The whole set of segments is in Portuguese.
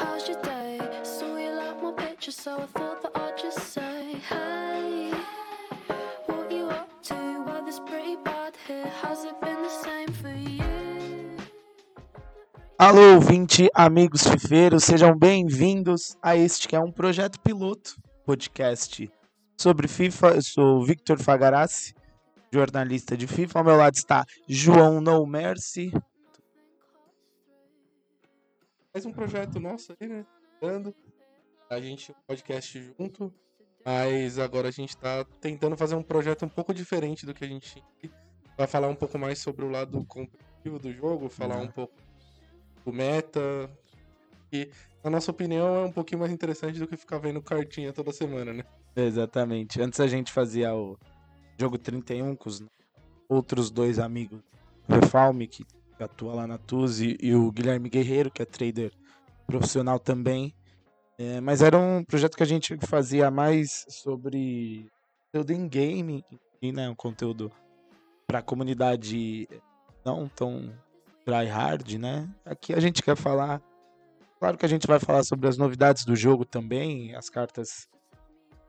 How's your day? You like my picture, so I thought that I'd just say, Hey, what you up to? Pretty bad here. Has it been the same for you? Alô, ouvinte, amigos fifeiros, sejam bem-vindos a este que é um projeto piloto, podcast sobre FIFA. Eu sou Victor Fagarassi, jornalista de FIFA. Ao meu lado está João No Mercy. Mais um projeto nosso aí, né? Dando. A gente podcast junto. Mas agora a gente tá tentando fazer um projeto um pouco diferente do que a gente tinha. Vai falar um pouco mais sobre o lado competitivo do jogo, falar Uhum. um pouco do meta. E, na nossa opinião, é um pouquinho mais interessante do que ficar vendo cartinha toda semana, né? Exatamente. Antes a gente fazia o jogo 31 com os outros dois amigos, o Refalme, que atua lá na Tuzi, e o Guilherme Guerreiro, que é trader profissional também. É, mas era um projeto que a gente fazia mais sobre conteúdo em game, e, né, um conteúdo para a comunidade não tão tryhard, né? Aqui a gente quer falar, claro que a gente vai falar sobre as novidades do jogo também, as cartas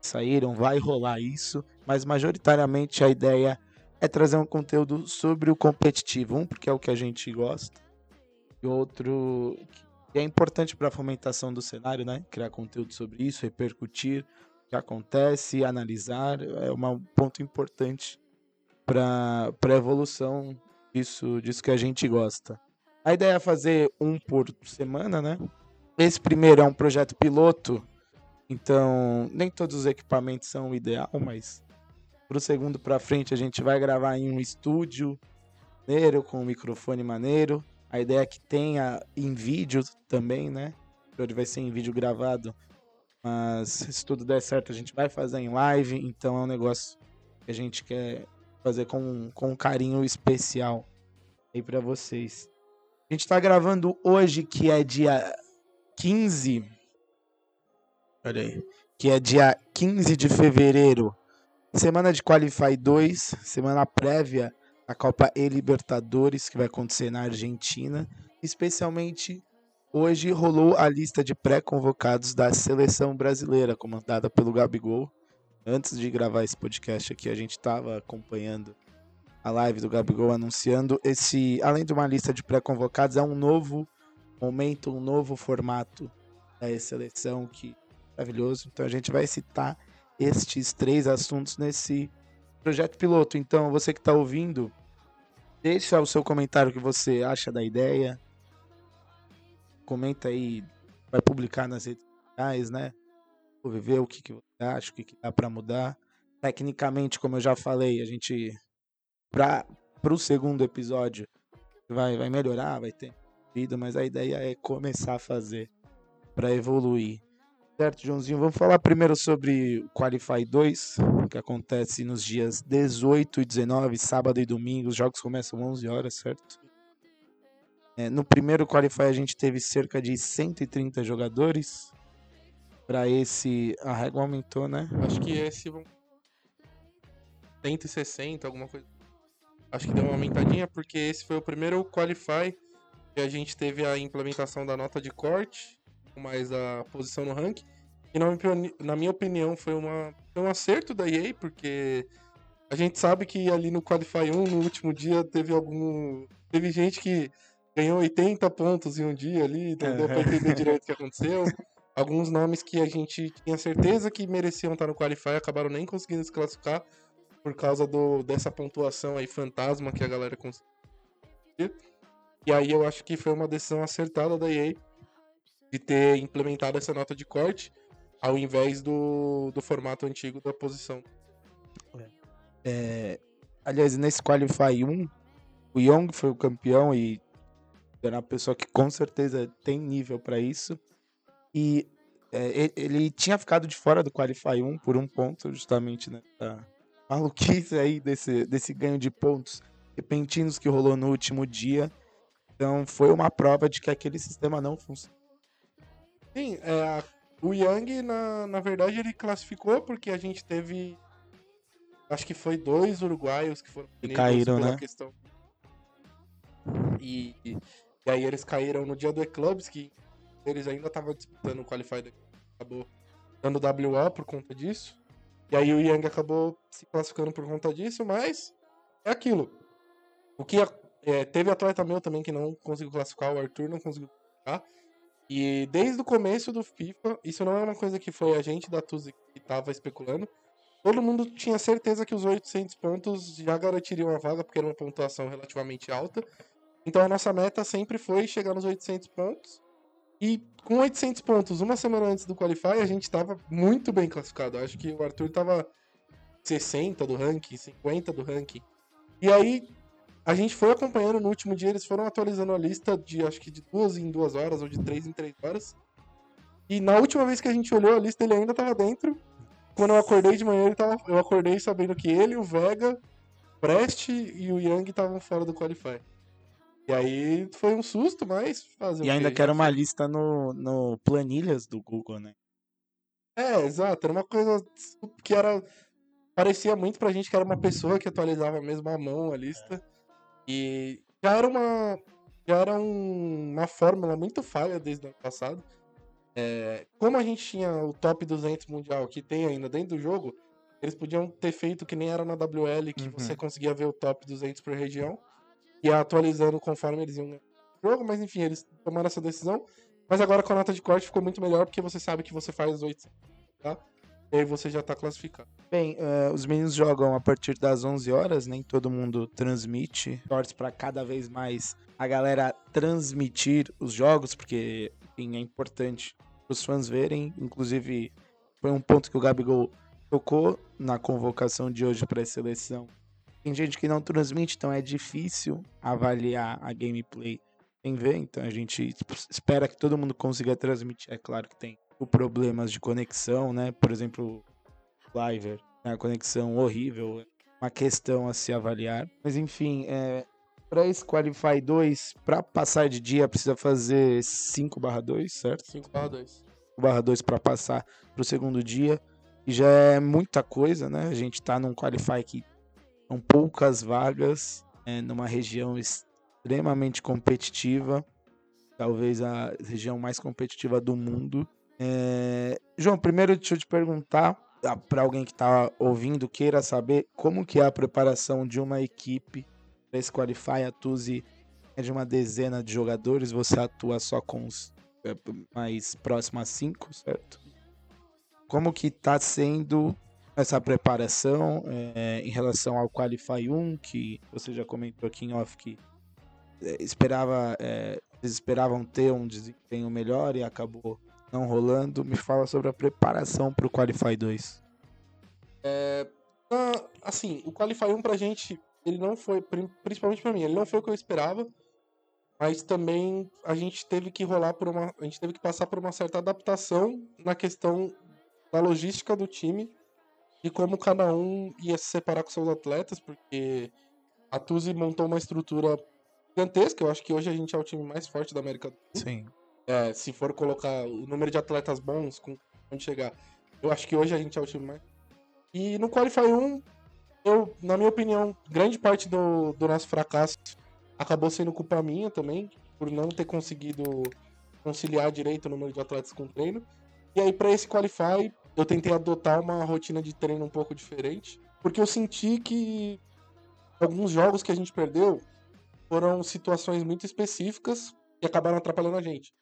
saíram, vai rolar isso, mas majoritariamente a ideia é trazer um conteúdo sobre o competitivo, um porque é o que a gente gosta, e outro que é importante para a fomentação do cenário, né? Criar conteúdo sobre isso, repercutir o que acontece, analisar, é um ponto importante para a evolução disso, disso que a gente gosta. A ideia é fazer um por semana, né? Esse primeiro é um projeto piloto, então, nem todos os equipamentos são o ideal, mas pro segundo pra frente a gente vai gravar em um estúdio maneiro, com um microfone maneiro. A ideia é que tenha em vídeo também, né? Ele vai ser em vídeo gravado, mas se tudo der certo a gente vai fazer em live, então é um negócio que a gente quer fazer com, com um carinho especial aí pra vocês. A gente tá gravando hoje, que é dia 15 Olha aí. Que é dia 15 de fevereiro. Semana de Qualify 2, semana prévia à Copa E Libertadores, que vai acontecer na Argentina. Especialmente hoje rolou a lista de pré-convocados da seleção brasileira, comandada pelo Gabigol. Antes de gravar esse podcast aqui, a gente estava acompanhando a live do Gabigol anunciando esse, além de uma lista de pré-convocados, é um novo momento, um novo formato da seleção que maravilhoso. Então a gente vai citar estes três assuntos nesse projeto piloto. Então você que está ouvindo, deixa o seu comentário o que você acha da ideia. Comenta aí, vai publicar nas redes sociais, né? Vou ver o que, que você acha, o que, que dá para mudar. Tecnicamente, como eu já falei, a gente para o segundo episódio vai, vai melhorar, vai ter vida, mas a ideia é começar a fazer para evoluir. Certo, Joãozinho? Vamos falar primeiro sobre o Qualify 2, que acontece nos dias 18 e 19, sábado e domingo. Os jogos começam 11 horas, certo? É, no primeiro Qualify a gente teve cerca de 130 jogadores. Para esse, a régua aumentou, né? Acho que esse vão. 160, alguma coisa. Acho que deu uma aumentadinha, porque esse foi o primeiro Qualify que a gente teve a implementação da nota de corte, mais a posição no ranking. E na minha na minha opinião foi, uma, foi um acerto da EA, porque a gente sabe que ali no Qualify 1, no último dia, teve algum. Teve gente que ganhou 80 pontos em um dia ali, não deu pra entender direito o que aconteceu. Alguns nomes que a gente tinha certeza que mereciam estar no Qualify acabaram nem conseguindo se classificar por causa do, dessa pontuação aí fantasma que a galera conseguiu. E aí eu acho que foi uma decisão acertada da EA de ter implementado essa nota de corte ao invés do, do formato antigo da posição. É, aliás, nesse Qualify 1, o Young foi o campeão e era uma pessoa que com certeza tem nível para isso. E é, ele tinha ficado de fora do Qualify 1 por um ponto, justamente nessa maluquice aí desse, desse ganho de pontos repentinos que rolou no último dia. Então foi uma prova de que aquele sistema não funciona. Sim, é, a- o Young, na, na verdade, ele classificou porque a gente teve. Acho que foi dois uruguaios que foram E caíram, pela né? questão. E, e aí eles caíram no dia do Eclubs, que deles ainda tava disputando o Qualify daqui. Acabou dando WO por conta disso. E aí o Yang acabou se classificando por conta disso, mas é aquilo. O que é, teve atleta meu também que não conseguiu classificar, o Arthur não conseguiu classificar. E desde o começo do FIFA, isso não é uma coisa que foi a gente da Tuzi que estava especulando. Todo mundo tinha certeza que os 800 pontos já garantiriam a vaga, porque era uma pontuação relativamente alta. Então a nossa meta sempre foi chegar nos 800 pontos. E com 800 pontos, uma semana antes do Qualify, a gente estava muito bem classificado. Acho que o Arthur estava 60 do ranking, 50 do ranking. E aí a gente foi acompanhando no último dia, eles foram atualizando a lista de acho que de duas em duas horas ou de três em três horas. E na última vez que a gente olhou a lista, ele ainda estava dentro. Quando eu acordei de manhã, tava, eu acordei sabendo que ele, o Vega, Prest e o Yang estavam fora do Qualify. E aí foi um susto, mas fazer E ainda que era uma lista no, no planilhas do Google, né? É, exato. Era uma coisa que era. Parecia muito pra gente que era uma pessoa que atualizava mesmo à mão a lista. E já era uma. Já era um, uma fórmula muito falha desde o ano passado. É, como a gente tinha o top 200 mundial que tem ainda dentro do jogo, eles podiam ter feito que nem era na WL, que Uhum. você conseguia ver o top 200 por região, e atualizando conforme eles iam ganhando o jogo, mas enfim, eles tomaram essa decisão. Mas agora com a nota de corte ficou muito melhor, porque você sabe que você faz os 800, tá? E aí você já tá classificado. Bem, eh, os meninos jogam a partir das 11 horas, nem todo mundo transmite. Torce para cada vez mais a galera transmitir os jogos, porque enfim, é importante os fãs verem. Inclusive, foi um ponto que o Gabigol tocou na convocação de hoje para a seleção. Tem gente que não transmite, então é difícil avaliar a gameplay sem ver. Então a gente espera que todo mundo consiga transmitir. É claro que tem problemas de conexão, né? Por exemplo, Liver, né? a conexão horrível, uma questão a se avaliar. Mas enfim, é, para esse Qualify 2, para passar de dia precisa fazer 5/2, certo? 5/2. 5/2 para passar para o segundo dia. E já é muita coisa, né? A gente tá num Qualify que são poucas vagas, é, numa região extremamente competitiva, talvez a região mais competitiva do mundo. É... João, primeiro deixa eu te perguntar, para alguém que está ouvindo, queira saber como que é a preparação de uma equipe para esse Qualify. A Tuzi é de uma dezena de jogadores, você atua só com os é, mais próximos a cinco, certo? Como que está sendo essa preparação é, em relação ao Qualify 1, que você já comentou aqui em off que é, esperava, é, eles esperavam ter um desempenho melhor e acabou não rolando. Me fala sobre a preparação para o Qualify 2. É, ah, assim, o Qualify 1 pra gente, ele não foi, principalmente pra mim, ele não foi o que eu esperava, mas também a gente teve que rolar por uma, a gente teve que passar por uma certa adaptação na questão da logística do time e como cada um ia se separar com seus atletas, porque a Tuzi montou uma estrutura gigantesca, eu acho que hoje a gente é o time mais forte da América do Sul. Sim. É, se for colocar o número de atletas bons com onde chegar, eu acho que hoje a gente é o time mais. E no Qualify 1, eu, na minha opinião, grande parte do, do nosso fracasso acabou sendo culpa minha também, por não ter conseguido conciliar direito o número de atletas com o treino. E aí, para esse Qualify, eu tentei adotar uma rotina de treino um pouco diferente, porque eu senti que alguns jogos que a gente perdeu foram situações muito específicas e acabaram atrapalhando a gente.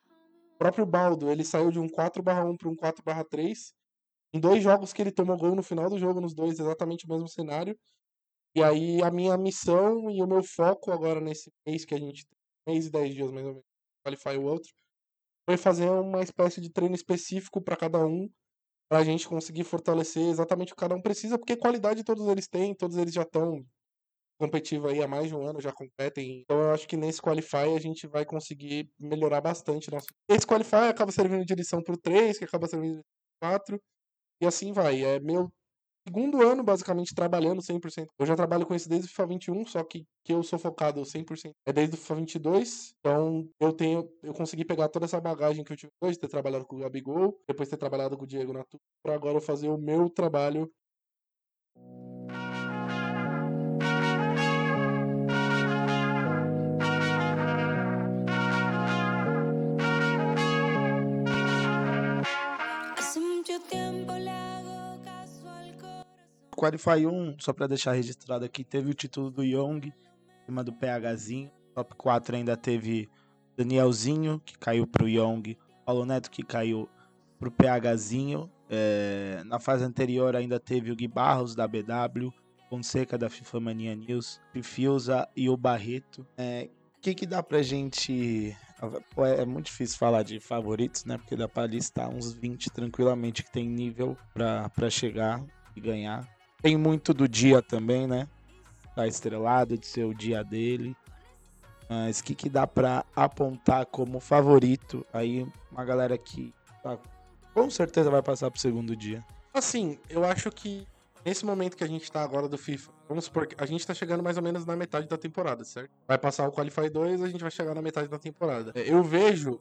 Próprio Baldo, ele saiu de um 4/1 para um 4/3 em dois jogos que ele tomou gol no final do jogo, nos dois, exatamente o mesmo cenário. E aí a minha missão e o meu foco agora nesse mês que a gente tem, mês e dez dias mais ou menos, qualify o outro, foi fazer uma espécie de treino específico para cada um, pra gente conseguir fortalecer exatamente o que cada um precisa, porque qualidade todos eles têm, todos eles já estão competitivo aí há mais de um ano, já competem. Então eu acho que nesse Qualify a gente vai conseguir melhorar bastante. Nosso... Esse Qualify acaba servindo de lição pro 3, que acaba servindo de lição pro 4, e assim vai. É meu segundo ano, basicamente, trabalhando 100%. Eu já trabalho com isso desde o FIFA 21, só que, que eu sou focado 100% é desde o FIFA 22. Então, eu tenho eu consegui pegar toda essa bagagem que eu tive hoje, ter trabalhado com o Gabigol, depois ter trabalhado com o Diego Natu, para agora eu fazer o meu trabalho Qualify 1, só pra deixar registrado aqui, teve o título do Young, cima do PHzinho. Top 4 ainda teve Danielzinho, que caiu pro Young. Paulo Neto, que caiu pro PHzinho. É, na fase anterior ainda teve o Gui Barros, da BW. Fonseca, da FIFA Mania News. Fifiusa e o Barreto. É, o que, que dá pra gente. É muito difícil falar de favoritos, né? Porque dá pra listar uns 20 tranquilamente que tem nível pra, pra chegar e ganhar. Tem muito do dia também, né? Tá estrelado, de ser o dia dele. Mas o que, que dá pra apontar como favorito? Aí, uma galera que tá, com certeza vai passar pro segundo dia. Assim, eu acho que nesse momento que a gente tá agora do FIFA, vamos supor que a gente tá chegando mais ou menos na metade da temporada, certo? Vai passar o Qualify 2, a gente vai chegar na metade da temporada. É, Eu vejo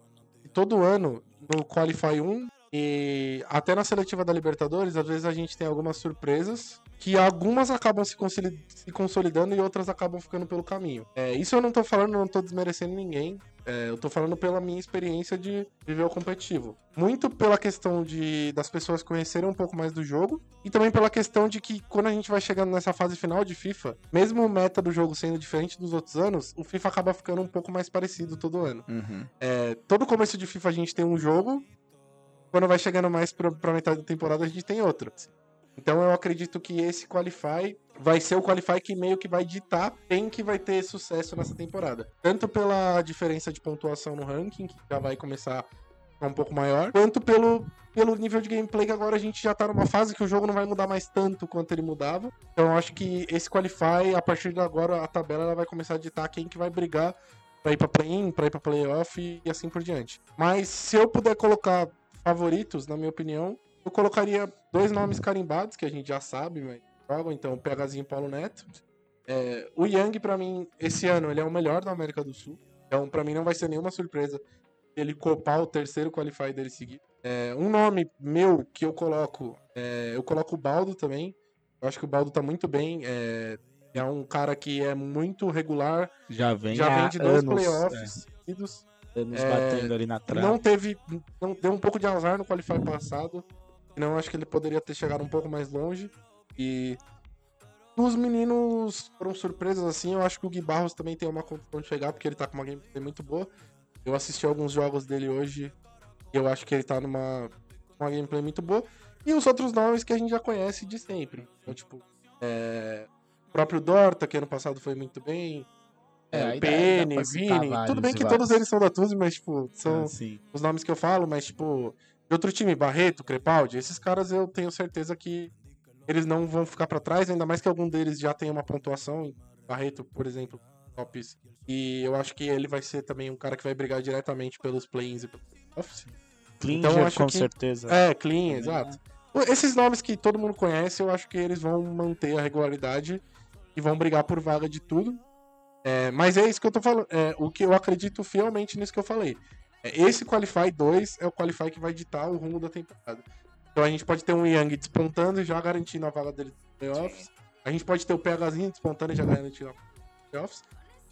todo ano, no Qualify 1 e até na seletiva da Libertadores, às vezes a gente tem algumas surpresas que algumas acabam se, consoli- se consolidando e outras acabam ficando pelo caminho. É, isso eu não tô falando, não tô desmerecendo ninguém. É, eu tô falando pela minha experiência de viver o competitivo. Muito pela questão de das pessoas conhecerem um pouco mais do jogo e também pela questão de que quando a gente vai chegando nessa fase final de FIFA, mesmo o meta do jogo sendo diferente dos outros anos, o FIFA acaba ficando um pouco mais parecido todo ano. É, todo começo de FIFA a gente tem um jogo, quando vai chegando mais pra, pra metade da temporada a gente tem outro. Então eu acredito que esse Qualify vai ser o Qualify que meio que vai ditar quem que vai ter sucesso nessa temporada. Tanto pela diferença de pontuação no ranking, que já vai começar um pouco maior, quanto pelo, pelo nível de gameplay que agora a gente já tá numa fase que o jogo não vai mudar mais tanto quanto ele mudava. Então eu acho que esse Qualify, a partir de agora, a tabela ela vai começar a ditar quem que vai brigar pra ir pra play-in, pra ir pra playoff e assim por diante. Mas se eu puder colocar favoritos, na minha opinião, eu colocaria dois nomes carimbados, que a gente já sabe, mas jogam, então o PHzinho e Paulo Neto. É, o Young, pra mim, esse ano, ele é o melhor da América do Sul. Então, pra mim, não vai ser nenhuma surpresa ele copar o terceiro qualify dele seguido. É, um nome meu que eu coloco, é, eu coloco o Baldo também. Eu acho que o Baldo tá muito bem. É, é um cara que é muito regular, Já vem, já vem de dois anos, playoffs seguidos. É, anos É, batendo ali na trave. Não teve. Não, deu um pouco de azar no Qualify passado. Não acho que ele poderia ter chegado um pouco mais longe. E. Os meninos foram surpresas assim. Eu acho que o Gui Barros também tem uma condição de chegar, porque ele tá com uma gameplay muito boa. Eu assisti alguns jogos dele hoje. E eu acho que ele tá numa uma gameplay muito boa. E os outros nomes que a gente já conhece de sempre. Então, tipo, é, o próprio Dorta, que ano passado foi muito bem. É, É, citar Vini. Tudo bem que vários. todos eles são da Tuzi, mas, tipo, são Assim, os nomes que eu falo, mas, tipo, de outro time, Barreto, Crepaldi, esses caras eu tenho certeza que eles não vão ficar pra trás, ainda mais que algum deles já tenha uma pontuação. Barreto, por exemplo, tops. E eu acho que ele vai ser também um cara que vai brigar diretamente pelos play-ins e pelos playoffs. Klinger, Então, acho com que- certeza. É, clean, Também, exato. Esses nomes que todo mundo conhece, eu acho que eles vão manter a regularidade e vão brigar por vaga de tudo. É, mas é isso que eu tô falando. É, o que eu acredito fielmente nisso que eu falei. É, esse Qualify 2 é o Qualify que vai ditar o rumo da temporada. Então a gente pode ter um Young despontando e já garantindo a vaga dele nos playoffs. A gente pode ter o PHzinho despontando e já garantindo a vaga dos playoffs.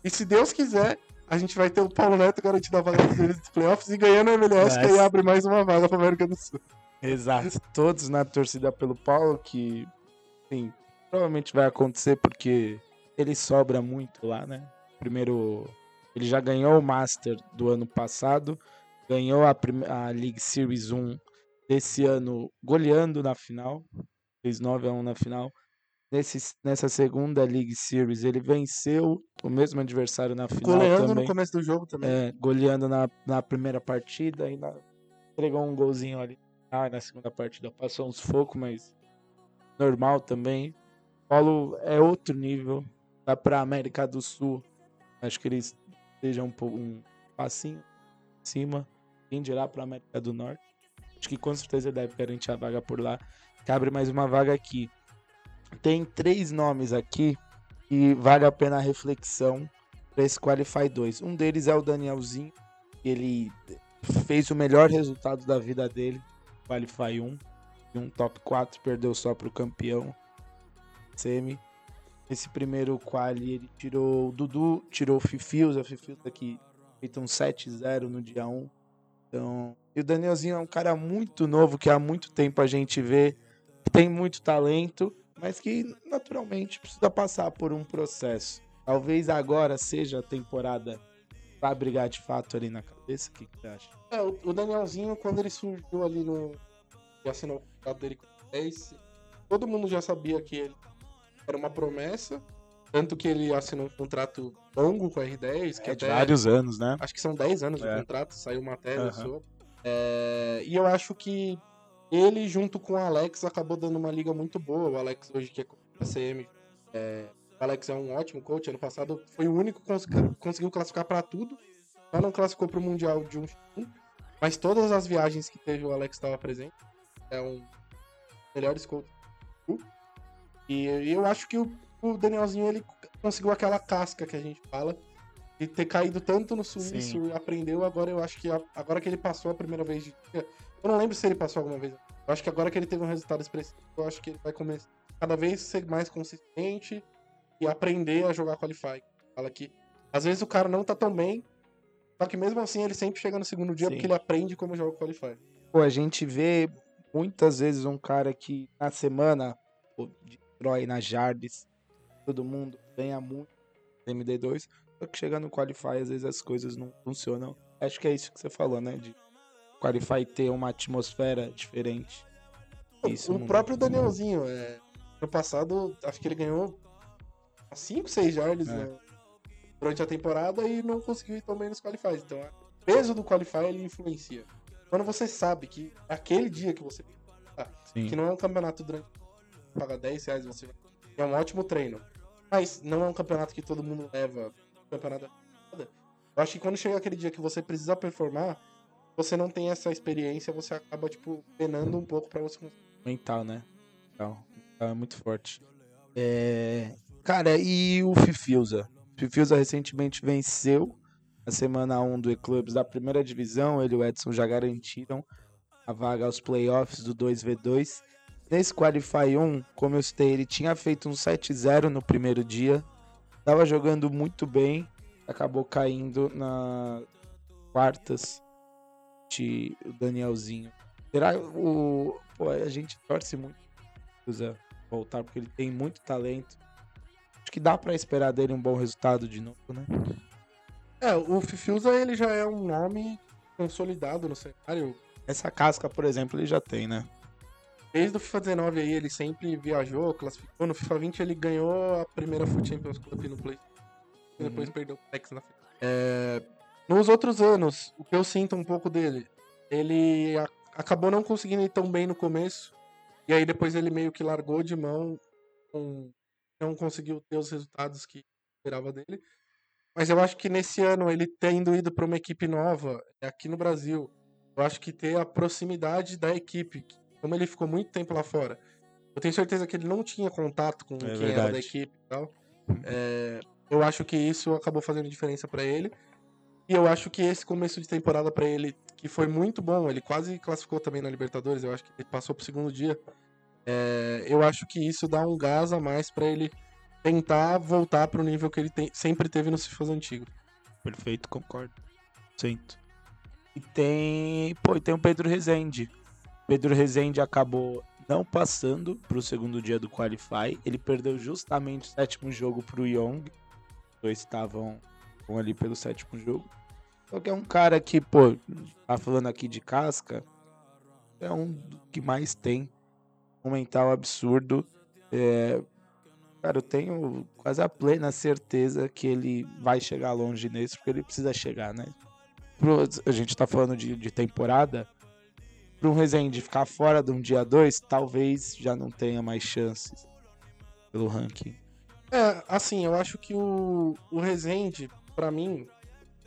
E se Deus quiser, a gente vai ter o Paulo Neto garantindo a vaga dele dos playoffs e ganhando a MLS, que aí Mas- abre mais uma vaga pra América do Sul. Exato. Todos na torcida pelo Paulo, que sim, provavelmente vai acontecer porque ele sobra muito lá, né? Primeiro, ele já ganhou o Master do ano passado, ganhou a, a League Series 1 desse ano goleando na final, fez 9 a 1 na final. Nesse, nessa segunda League Series ele venceu o mesmo adversário na final Goleando também. no começo do jogo também. É, goleando na, na primeira partida, ainda entregou um golzinho ali ah, na segunda partida. Passou uns focos, mas normal também. Paulo é outro nível. Dá pra América do Sul. Acho que eles estejam um, um passinho acima. Quem dirá pra América do Norte. Acho que com certeza deve garantir a vaga por lá. Abre mais uma vaga aqui. Tem três nomes aqui que vale a pena a reflexão para esse Qualify 2. Um deles é o Danielzinho, ele fez o melhor resultado da vida dele, Qualify 1, e um top 4, perdeu só pro campeão semi. Esse primeiro quali ele tirou o Dudu, tirou o Fifius, a Fifius aqui feito um 7-0 no dia 1. Então, e o Danielzinho é um cara muito novo que há muito tempo a gente vê, tem muito talento, mas que naturalmente precisa passar por um processo. Talvez agora seja a temporada pra brigar de fato ali na cabeça. O que, que você acha? É, o Danielzinho, quando ele surgiu ali no. e assinou o contrato dele com o 10, todo mundo já sabia que ele era uma promessa. Tanto que ele assinou um contrato longo com a R10, que É de até- vários anos, né? Acho que são 10 anos de É. contrato, saiu matéria Aham. sobre. É, e eu acho que ele, junto com o Alex, acabou dando uma liga muito boa. O Alex hoje que é CM. é, o Alex é um ótimo coach. Ano passado foi o único que consegui- conseguiu classificar para tudo. Só não classificou para o Mundial de 1 Mas todas as viagens que teve o Alex estava presente. É um dos melhores coaches. do. E eu acho que o, o Danielzinho ele conseguiu aquela casca que a gente fala de ter caído tanto no suíço e aprendeu, agora eu acho que a- agora que ele passou a primeira vez de eu não lembro se ele passou alguma vez. Eu acho que agora que ele teve um resultado expressivo, eu acho que ele vai começar cada vez ser mais consistente e aprender a jogar qualify. Fala que às vezes o cara não tá tão bem, só que mesmo assim ele sempre chega no segundo dia Sim. porque ele aprende como joga o qualify. Pô, a gente vê muitas vezes um cara que na semana destrói na Jardes, todo mundo ganha muito no MD2, só que chega no Qualify, às vezes as coisas não funcionam. Acho que é isso que você falou, né? De Qualify ter uma atmosfera diferente. Isso o próprio Danielzinho, é, no passado, acho que ele ganhou 5, 6 yards É. né, durante a temporada e não conseguiu ir tão bem nos qualifies. Então, o peso do qualify ele influencia. Quando você sabe que é aquele dia que você Sim. que não é um campeonato durante paga 10 reais, você é um ótimo treino. Mas não é um campeonato que todo mundo leva campeonato temporada. Eu acho que quando chega aquele dia que você precisa performar, você não tem essa experiência, você acaba, tipo, penando um pouco pra você. Mental, né? Mental. Mental é muito forte. É... Cara, e o Fifiusa? Fifiusa recentemente venceu a semana 1 do E-Clubs da primeira divisão. Ele e o Edson já garantiram a vaga aos playoffs do 2v2. Nesse Qualify 1, como eu citei, ele tinha feito um 7-0 no primeiro dia. Tava jogando muito bem. Acabou caindo na quartas de o Danielzinho. Será o. Pô, a gente torce muito pro Zé voltar, porque ele tem muito talento. Acho que dá pra esperar dele um bom resultado de novo, né? É, o Fifiusa, ele já é um nome consolidado no cenário. Essa casca, por exemplo, ele já tem, né? Desde o FIFA 19 aí, ele sempre viajou, classificou. No FIFA 20 ele ganhou a primeira Foot Champions Cup no Play. E depois Uhum. perdeu o Tex na frente. É, nos outros anos, o que eu sinto um pouco dele, ele a- acabou não conseguindo ir tão bem no começo. E aí depois ele meio que largou de mão, com- não conseguiu ter os resultados que esperava dele. Mas eu acho que nesse ano, ele tendo ido para uma equipe nova, aqui no Brasil, eu acho que ter a proximidade da equipe, que- como ele ficou muito tempo lá fora, eu tenho certeza que ele não tinha contato com quem era da verdade. equipe e tal. É, eu acho que isso acabou fazendo diferença para ele. E eu acho que esse começo de temporada para ele, que foi muito bom, ele quase classificou também na Libertadores, eu acho que ele passou pro segundo dia. É, eu acho que isso dá um gás a mais para ele tentar voltar pro nível que ele tem- sempre teve nos FIFAs antigos. Perfeito, concordo. Sinto. E tem. Pô, e tem o Pedro Rezende. Pedro Rezende acabou não passando pro segundo dia do Qualify. Ele perdeu justamente o sétimo jogo pro Young. Os dois estavam ali pelo sétimo jogo. Só que é um cara que, pô, tá falando aqui de casca. É um que mais tem. Um mental absurdo. É, Cara, eu tenho quase a plena certeza que ele vai chegar longe nesse, porque ele precisa chegar, né? A gente tá falando de, de temporada. Para um Rezende ficar fora de um dia 2, talvez já não tenha mais chances pelo ranking. É, assim, eu acho que o, o Rezende, pra mim,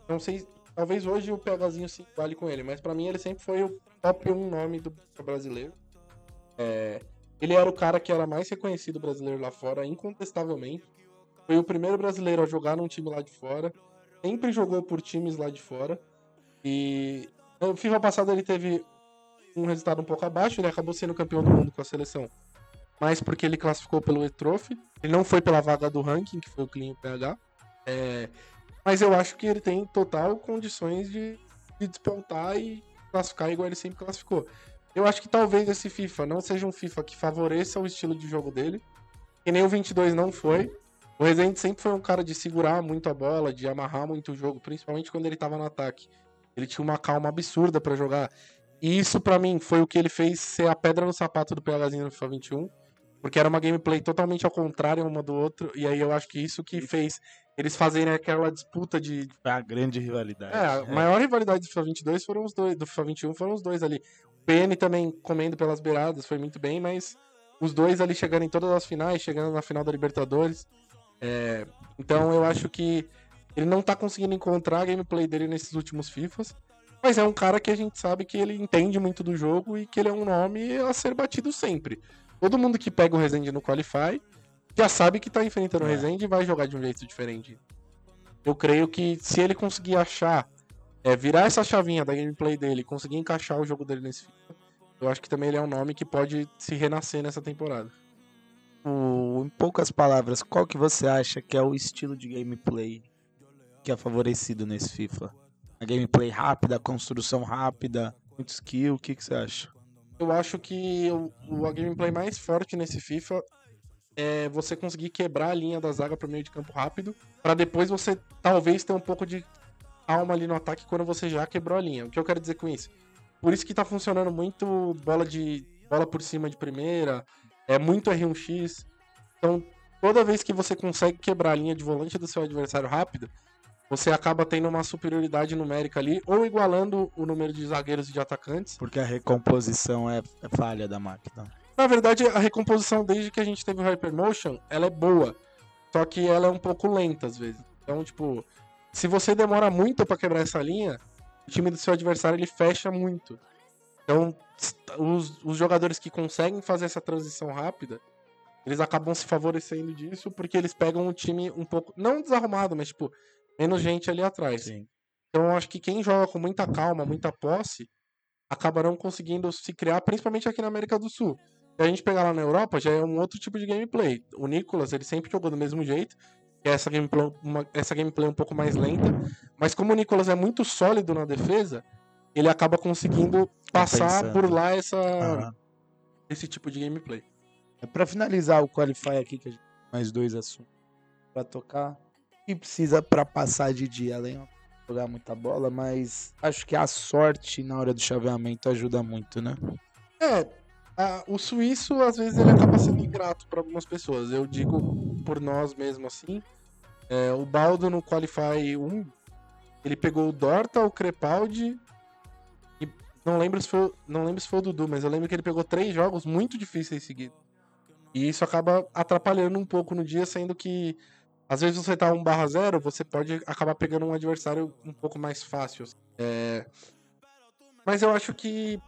não sei, talvez hoje o PHzinho se vale com ele, mas pra mim ele sempre foi o top 1 nome do brasileiro. É, ele era o cara que era mais reconhecido brasileiro lá fora, incontestavelmente. Foi o primeiro brasileiro a jogar num time lá de fora. Sempre jogou por times lá de fora. E no FIFA passado ele teve um resultado um pouco abaixo, ele acabou sendo campeão do mundo com a seleção. Mas porque ele classificou pelo E-Trophy. Ele não foi pela vaga do ranking, que foi o Clean PH. É, mas eu acho que ele tem total condições de, de despontar e classificar igual ele sempre classificou. Eu acho que talvez esse FIFA não seja um FIFA que favoreça o estilo de jogo dele. que nem o 22 não foi. O Rezende sempre foi um cara de segurar muito a bola, de amarrar muito o jogo, principalmente quando ele tava no ataque. Ele tinha uma calma absurda pra jogar. E isso, pra mim, foi o que ele fez ser a pedra no sapato do PHzinho no FIFA 21. Porque era uma gameplay totalmente ao contrário uma do outro. E aí eu acho que isso que fez eles fazerem aquela disputa de. A grande rivalidade. É, a maior rivalidade do FIFA 22 foram os dois. Do FIFA 21 foram os dois ali. O PN também comendo pelas beiradas, foi muito bem, mas os dois ali chegando em todas as finais, chegando na final da Libertadores. É, então eu acho que ele não tá conseguindo encontrar a gameplay dele nesses últimos FIFAs. Mas é um cara que a gente sabe que ele entende muito do jogo e que ele é um nome a ser batido sempre. Todo mundo que pega o Resende no Qualify já sabe que tá enfrentando o É. Resende e vai jogar de um jeito diferente. Eu creio que se ele conseguir achar, é, virar essa chavinha da gameplay dele, conseguir encaixar o jogo dele nesse FIFA, eu acho que também ele é um nome que pode se renascer nessa temporada. O- em poucas palavras, qual que você acha que é o estilo de gameplay que é favorecido nesse FIFA? A gameplay rápida, a construção rápida, muito skill, o que, que você acha? Eu acho que o, a gameplay mais forte nesse FIFA é você conseguir quebrar a linha da zaga pro meio de campo rápido, pra depois você talvez ter um pouco de alma ali no ataque quando você já quebrou a linha. O que eu quero dizer com isso? Por isso que tá funcionando muito bola de bola por cima de primeira, é muito R1X. Então, toda vez que você consegue quebrar a linha de volante do seu adversário rápido, você acaba tendo uma superioridade numérica ali, ou igualando o número de zagueiros e de atacantes, Porque a recomposição é, é falha da máquina. na verdade, a recomposição, desde que a gente teve o Hypermotion, ela é boa. Só que ela é um pouco lenta, às vezes. Então, tipo, se você demora muito pra quebrar essa linha, o time do seu adversário, ele fecha muito. Então, os, os jogadores que conseguem fazer essa transição rápida, eles acabam se favorecendo disso, porque eles pegam um time um pouco, não desarrumado, mas, tipo, menos gente ali atrás. Sim. Então eu acho que quem joga com muita calma, muita posse, acabarão conseguindo se criar, principalmente aqui na América do Sul. Se a gente pegar lá na Europa, já é um outro tipo de gameplay. O Nicolas, ele sempre jogou do mesmo jeito, que é essa gameplay, uma- essa gameplay um pouco mais lenta, mas como o Nicolas é muito sólido na defesa, ele acaba conseguindo passar Compensando. por lá essa, esse tipo de gameplay. É Pra finalizar o Qualify aqui, que a gente tem mais dois assuntos pra tocar. Que precisa pra passar de dia, além de jogar muita bola, mas acho que a sorte na hora do chaveamento ajuda muito, né? É, a- o suíço, às vezes, ele acaba sendo ingrato para algumas pessoas. Eu digo por nós mesmo assim. É, o Baldo no Qualify 1, ele pegou o Dorta, o Crepaldi. E não lembro, se foi, não lembro se foi o Dudu, mas eu lembro que ele pegou três jogos muito difíceis seguidos. E isso acaba atrapalhando um pouco no dia, sendo que às vezes você tá 1 barra 0, você pode acabar pegando um adversário um pouco mais fácil. É, Mas eu acho que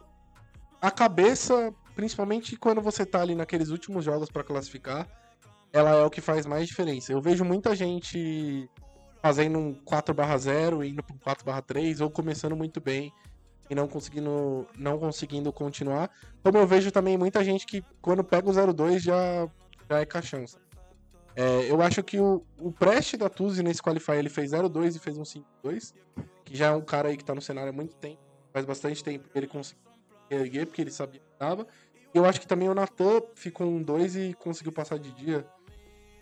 a cabeça, principalmente quando você tá ali naqueles últimos jogos pra classificar, ela é o que faz mais diferença. Eu vejo muita gente fazendo um 4/0, indo para um 4/3 ou começando muito bem e não conseguindo não conseguindo continuar. Como eu vejo também muita gente que quando pega o 0-2 já já é caixão. sabe? É, eu acho que o, o Prest da Tuzi nesse Qualify ele fez 0-2 e fez um 5-2, que já é um cara aí que tá no cenário há muito tempo, faz bastante tempo que ele conseguiu erguer, porque ele sabia que tava. E eu acho que também o Natan ficou um 2 e conseguiu passar de dia.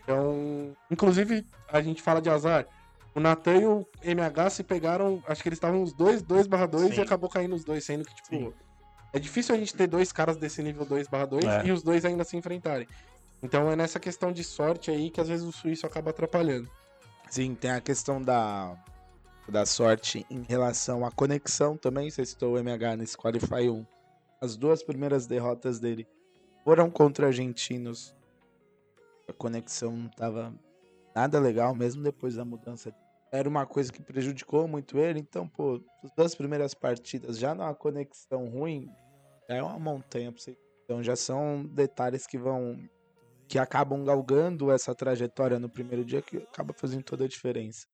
Então, inclusive, a gente fala de azar. O Natan e o MH se pegaram, acho que eles estavam os dois 2 barra 2 e acabou caindo os dois, sendo que, tipo, Sim. é difícil a gente ter dois caras desse nível 2 barra 2 É. e os dois ainda se enfrentarem. Então é nessa questão de sorte aí que às vezes o suíço acaba atrapalhando. Sim, tem a questão da, da sorte em relação à conexão também. Você citou o MH nesse Qualify 1. As duas primeiras derrotas dele foram contra argentinos. A conexão não estava nada legal, mesmo depois da mudança. Era uma coisa que prejudicou muito ele. Então, pô, as duas primeiras partidas já numa conexão ruim, já é uma montanha pra você. Então já são detalhes que vão que acabam galgando essa trajetória no primeiro dia que acaba fazendo toda a diferença.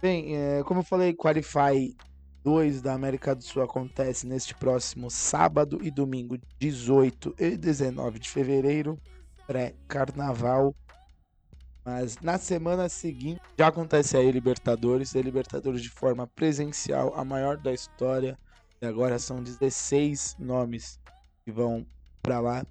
Bem, é, como eu falei, Qualify 2 da América do Sul acontece neste próximo sábado e domingo, 18 e 19 de fevereiro, pré-carnaval. Mas na semana seguinte já acontece aí Libertadores, a Libertadores de forma presencial, a maior da história. E agora são 16 nomes que vão pra lá.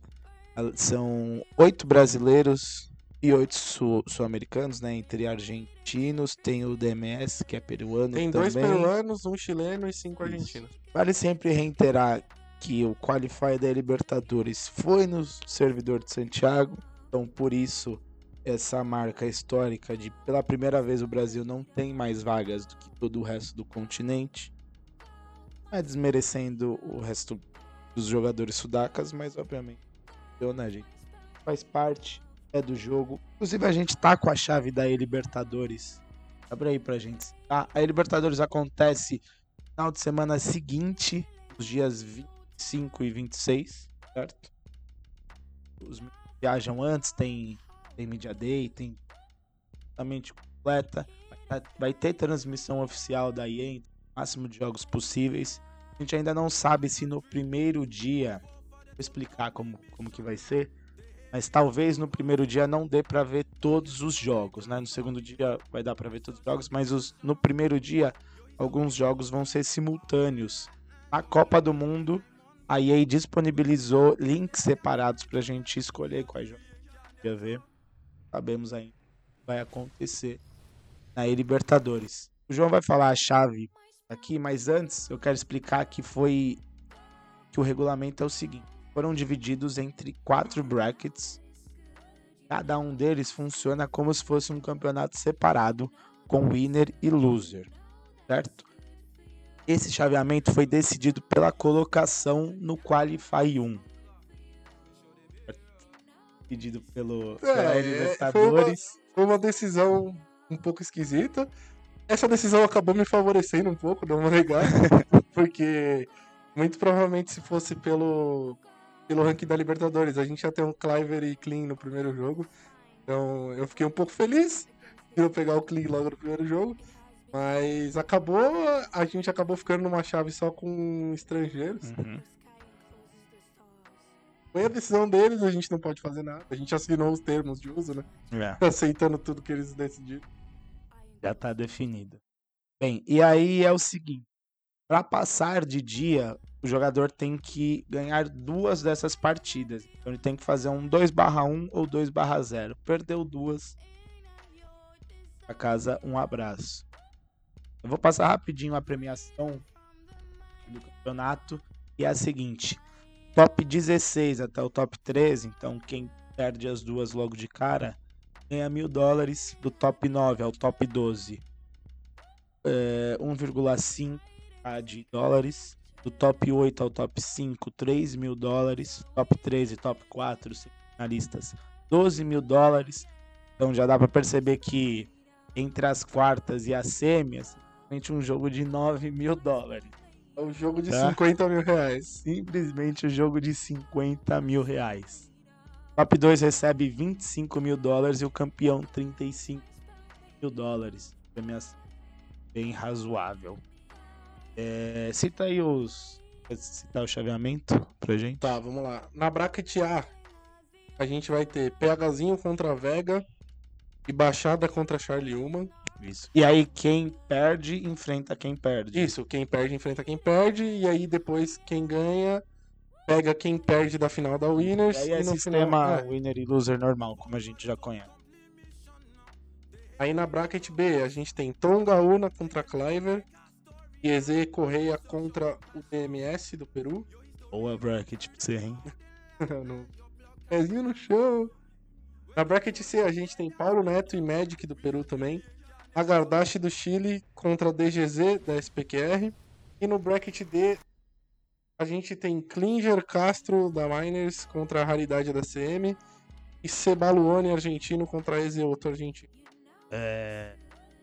São oito brasileiros e oito sul- sul-americanos, né? Entre argentinos, tem o DMS, que é peruano Tem também. dois peruanos, um chileno e cinco argentinos. Vale sempre reiterar que o Qualify da Libertadores foi no servidor de Santiago, então por isso essa marca histórica de pela primeira vez o Brasil não tem mais vagas do que todo o resto do continente. É desmerecendo o resto dos jogadores sudacas, mas obviamente, eu, né, gente? Faz parte, é do jogo. Inclusive a gente tá com a chave da E-Libertadores. Abre aí pra gente. Tá? A E-Libertadores acontece final de semana seguinte, os dias 25 e 26, certo? Os viajam antes, tem, tem Media Day, tem totalmente completa. Vai, tá- ter transmissão oficial da EA, máximo de jogos possíveis. A gente ainda não sabe se no primeiro dia, vou explicar como, como que vai ser, mas talvez no primeiro dia não dê pra ver todos os jogos, né? No segundo dia vai dar pra ver todos os jogos, mas os, no primeiro dia alguns jogos vão ser simultâneos. Na Copa do Mundo, a EA disponibilizou links separados pra gente escolher quais jogos a quer ver. Sabemos ainda vai acontecer na Libertadores. O João vai falar a chave aqui, mas antes eu quero explicar que foi que o regulamento é o seguinte: foram divididos entre quatro brackets. Cada um deles funciona como se fosse um campeonato separado com winner e loser certo? Esse chaveamento foi decidido pela colocação no Qualify 1. Pedido pelo É, Libertadores. Foi uma decisão um pouco esquisita. Essa decisão acabou me favorecendo um pouco, não vou negar. porque muito provavelmente se fosse pelo, pelo ranking da Libertadores, a gente ia ter um Cliver e Clean no primeiro jogo. Então eu fiquei um pouco feliz de eu pegar o Clean logo no primeiro jogo. Mas acabou, a gente acabou ficando numa chave só com estrangeiros. Uhum. Foi a decisão deles, a gente não pode fazer nada. A gente assinou os termos de uso, né? É, Aceitando tudo que eles decidiram. já tá definido. Bem, e aí é o seguinte: para passar de dia, o jogador tem que ganhar duas dessas partidas. Então ele tem que fazer um 2/1 ou 2/0. Perdeu duas. A casa, um abraço. Eu vou passar rapidinho a premiação do campeonato. E é a seguinte: top 16 até o top 13. Então, quem perde as duas logo de cara ganha mil dólares. Do top 9 ao top 12, é, 1,5 de dólares. Do top 8 ao top 5, 3 mil dólares. Top 13 e top 4, finalistas, 12 mil dólares. Então já dá pra perceber que entre as quartas e as simplesmente um jogo de 9 mil dólares. É um jogo de Tá. 50 mil reais. Simplesmente um jogo de 50 mil reais. Top 2 recebe 25 mil dólares e o campeão 35 mil dólares. Premiação bem razoável. É, cita aí os. Citar o chaveamento pra gente? Tá, vamos lá. Na bracket A, a gente vai ter PHzinho contra a Vega e Baixada contra Charlie Human. Isso. E aí, quem perde, enfrenta quem perde. Isso, quem perde enfrenta quem perde, e aí depois quem ganha pega quem perde da final da Winners. E aí é no sistema final, é. winner e loser normal, como a gente já conhece. Aí na bracket B, a gente tem Tongaúna contra Cliver, Ieze Correia contra o DMS do Peru. Boa bracket pra você, hein? no... Pezinho no chão. Na bracket C, a gente tem Paulo Neto e Magic do Peru também. Agardashi do Chile contra DGZ da SPQR. E no bracket D, a gente tem Klinger Castro da Miners contra a Raridade da CM. E Cebaluone argentino contra Ezeuto argentino. É...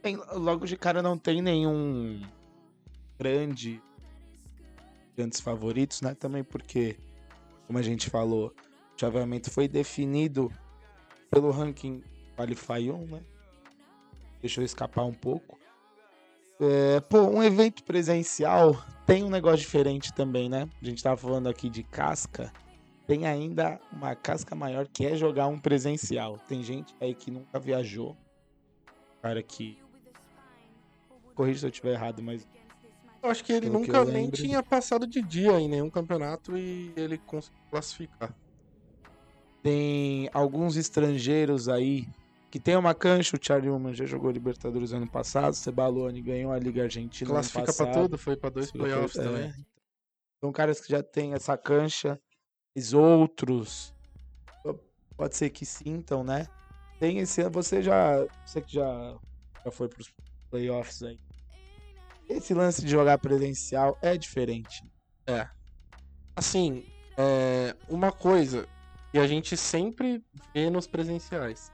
Tem- logo de cara não tem nenhum grande grandes favoritos, né? Também porque, como a gente falou, o chaveamento foi definido pelo ranking Qualify 1, né? Deixou escapar um pouco. É, pô, um evento presencial tem um negócio diferente também, né? A gente tava falando aqui de casca. tem ainda uma casca maior que é jogar um presencial. Tem gente aí que nunca viajou. Cara que. Corrija se eu estiver errado, mas Eu acho que ele Pelo que nunca eu nem lembro. tinha passado de dia em nenhum campeonato e ele conseguiu classificar. tem alguns estrangeiros aí que tem uma cancha. O Charlie Human já jogou Libertadores ano passado. Cebaloni ganhou a Liga Argentina ano Classifica pra passado. tudo, foi pra dois playoffs É. também. São caras que já têm essa cancha. Os outros. Pode ser que sintam, né? Tem esse. Você já. Você que já, já foi pros playoffs aí. Esse lance de jogar presencial é diferente. Assim, é, uma coisa que a gente sempre vê nos presenciais.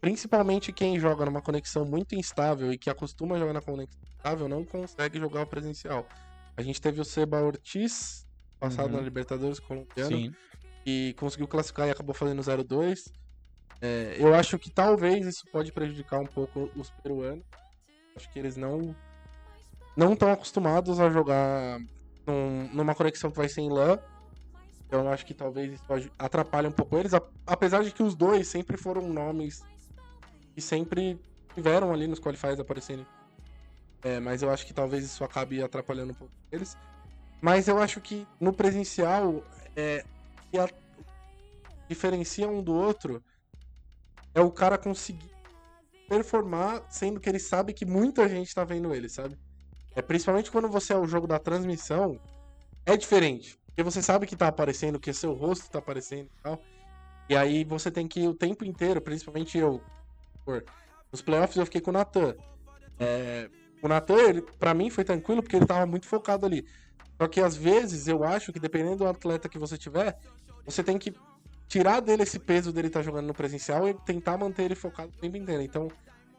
Principalmente quem joga numa conexão muito instável e que acostuma jogar na conexão instável não consegue jogar o presencial. A gente teve o Seba Ortiz, passado Uhum. na Libertadores colombiano, Sim. e conseguiu classificar e acabou fazendo 0-2. É, eu acho que talvez isso pode prejudicar um pouco os peruanos. Acho que eles não não estão acostumados a jogar num- numa conexão que vai ser em LAN. Então eu acho que talvez isso atrapalhe um pouco eles. Apesar de que os dois sempre foram nomes que sempre tiveram ali nos qualifiers aparecendo. É, mas eu acho que talvez isso acabe atrapalhando um pouco eles. Mas eu acho que no presencial, é, que a- diferencia um do outro é o cara conseguir performar, sendo que ele sabe que muita gente tá vendo ele, sabe? É principalmente quando você é o jogo da transmissão, é diferente. Porque você sabe que tá aparecendo, que seu rosto tá aparecendo e tal. E aí você tem que o tempo inteiro, principalmente eu. Por, nos playoffs eu fiquei com o Natan. É, o Natan, ele, pra mim, foi tranquilo porque ele tava muito focado ali. Só que às vezes eu acho que dependendo do atleta que você tiver, você tem que tirar dele esse peso dele estar jogando no presencial e tentar manter ele focado o tempo inteiro. Então,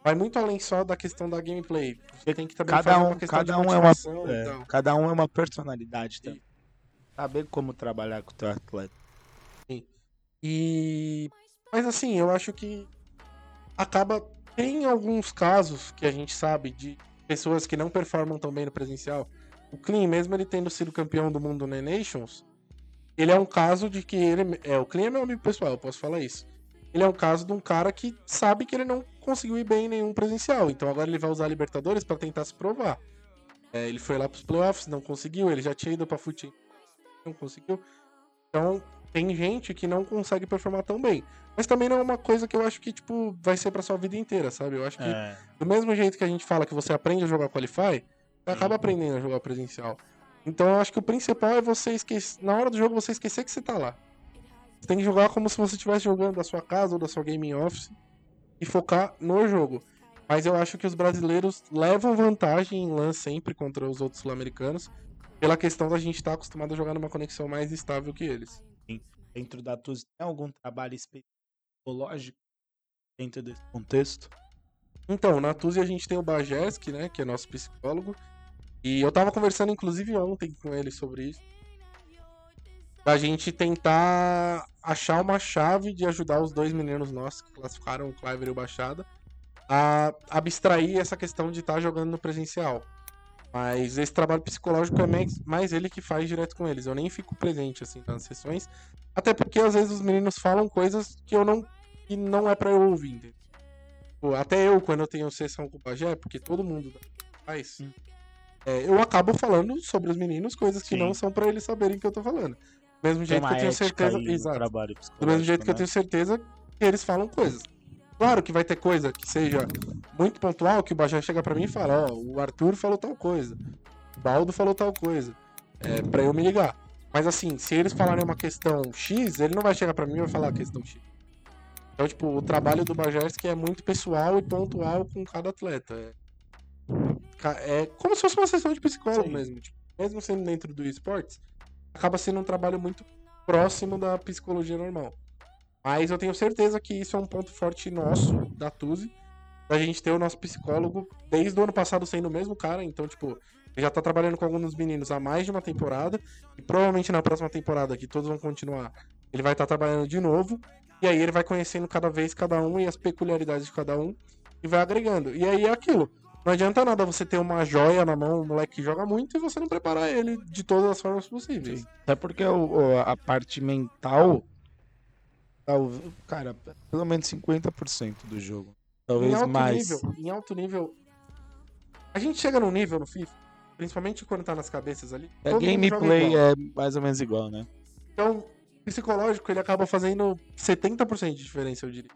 vai muito além só da questão da gameplay. Você tem que também Cada um, uma questão cada de um é uma, é, tal. cada um é uma personalidade. Tá? Saber como trabalhar com o teu atleta. E. Mas assim, eu acho que acaba. Tem alguns casos que a gente sabe de pessoas que não performam tão bem no presencial. O Clean, mesmo ele tendo sido campeão do mundo na Nations, ele é um caso de que ele. É, o Clean é meu amigo pessoal, eu posso falar isso. Ele é um caso de um cara que sabe que ele não conseguiu ir bem em nenhum presencial. Então agora ele vai usar a Libertadores pra tentar se provar. É, ele foi lá pros playoffs, não conseguiu. Ele já tinha ido pra fute, não conseguiu. Então, tem gente que não consegue performar tão bem. Mas também não é uma coisa que eu acho que, tipo, vai ser pra sua vida inteira, sabe? Eu acho que, É, do mesmo jeito que a gente fala que você aprende a jogar Qualify, você acaba aprendendo a jogar presencial. Então, eu acho que o principal é você esquecer, na hora do jogo, você esquecer que você tá lá. Você tem que jogar como se você estivesse jogando da sua casa ou da sua gaming office e focar no jogo. Mas eu acho que os brasileiros levam vantagem em LAN sempre contra os outros sul-americanos, pela questão da gente estar acostumado a jogar numa conexão mais estável que eles. dentro da TUS tem algum trabalho psicológico dentro desse contexto? Então, na Tuzi a gente tem o Bajeski, né, que é nosso psicólogo. E eu tava conversando, inclusive, ontem com ele sobre isso. Pra gente tentar achar uma chave de ajudar os dois meninos nossos que classificaram o Cliver e o Baixada a abstrair essa questão de estar jogando no presencial. Mas esse trabalho psicológico é mais, mais ele que faz direto com eles. Eu nem fico presente, assim, nas sessões. Até porque, às vezes, os meninos falam coisas que eu não... que não é pra eu ouvir, entendeu? Até eu, quando eu tenho sessão com o Pajé, porque todo mundo faz, Hum. é, eu acabo falando sobre os meninos coisas que Sim. não são pra eles saberem que eu tô falando. Do mesmo Tem jeito que eu tenho certeza. Exato. Do mesmo jeito que eu né? tenho certeza que eles falam coisas. Claro que vai ter coisa que seja muito pontual, que o Bajé chega pra mim e fala, ó, o Arthur falou tal coisa, o Baldo falou tal coisa, é, pra eu me ligar. Mas assim, se eles falarem uma questão X, ele não vai chegar pra mim e vai falar a questão X. Então, tipo, o trabalho do Bajerski é muito pessoal e pontual com cada atleta. É, é como se fosse uma sessão de psicólogo Sim. mesmo. Tipo, mesmo sendo dentro do esportes, acaba sendo um trabalho muito próximo da psicologia normal. Mas eu tenho certeza que isso é um ponto forte nosso, da Tuzi, da gente ter o nosso psicólogo desde o ano passado sendo o mesmo cara. Então, tipo, já tá trabalhando com alguns meninos há mais de uma temporada. E provavelmente na próxima temporada, que todos vão continuar, ele vai estar trabalhando de novo. E aí ele vai conhecendo cada vez cada um e as peculiaridades de cada um e vai agregando. E aí é aquilo. Não adianta nada você ter uma joia na mão, um moleque que joga muito, e você não preparar ele de todas as formas possíveis. Até porque o- a parte mental. Cara, pelo menos 50% do jogo. Em Talvez alto mais. nível, em alto nível. A gente chega num nível no FIFA, principalmente quando tá nas cabeças ali. A joga gameplay é mais ou menos igual, né? Então, psicológico, ele acaba fazendo 70% de diferença, eu diria.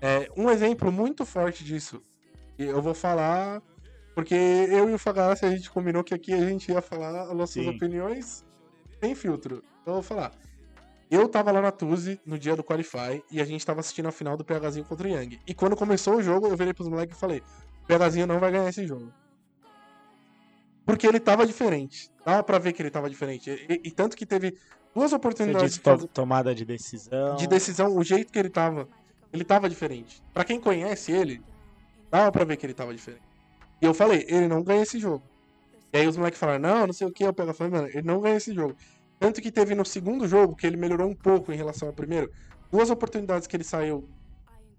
É, um exemplo muito forte disso, eu vou falar, porque eu e o Fagassi, a gente combinou que aqui a gente ia falar as nossas Sim. opiniões sem filtro. Então eu vou falar. Eu tava lá na Tuzi no dia do Qualify e a gente tava assistindo a final do PHzinho contra o Yang. E quando começou o jogo, eu virei pros moleques e falei: PHzinho não vai ganhar esse jogo. Porque ele tava diferente. Dava pra ver que ele tava diferente. E, e- tanto que teve duas Você oportunidades diz de fazer- to- tomada de decisão. de decisão, o jeito que ele tava, ele tava diferente. Pra quem conhece ele, dava pra ver que ele tava diferente. E eu falei, ele não ganha esse jogo. E aí os moleques falaram, não, não sei o que, eu pego falei, mano, ele não ganha esse jogo. Tanto que teve no segundo jogo, que ele melhorou um pouco em relação ao primeiro, duas oportunidades que ele saiu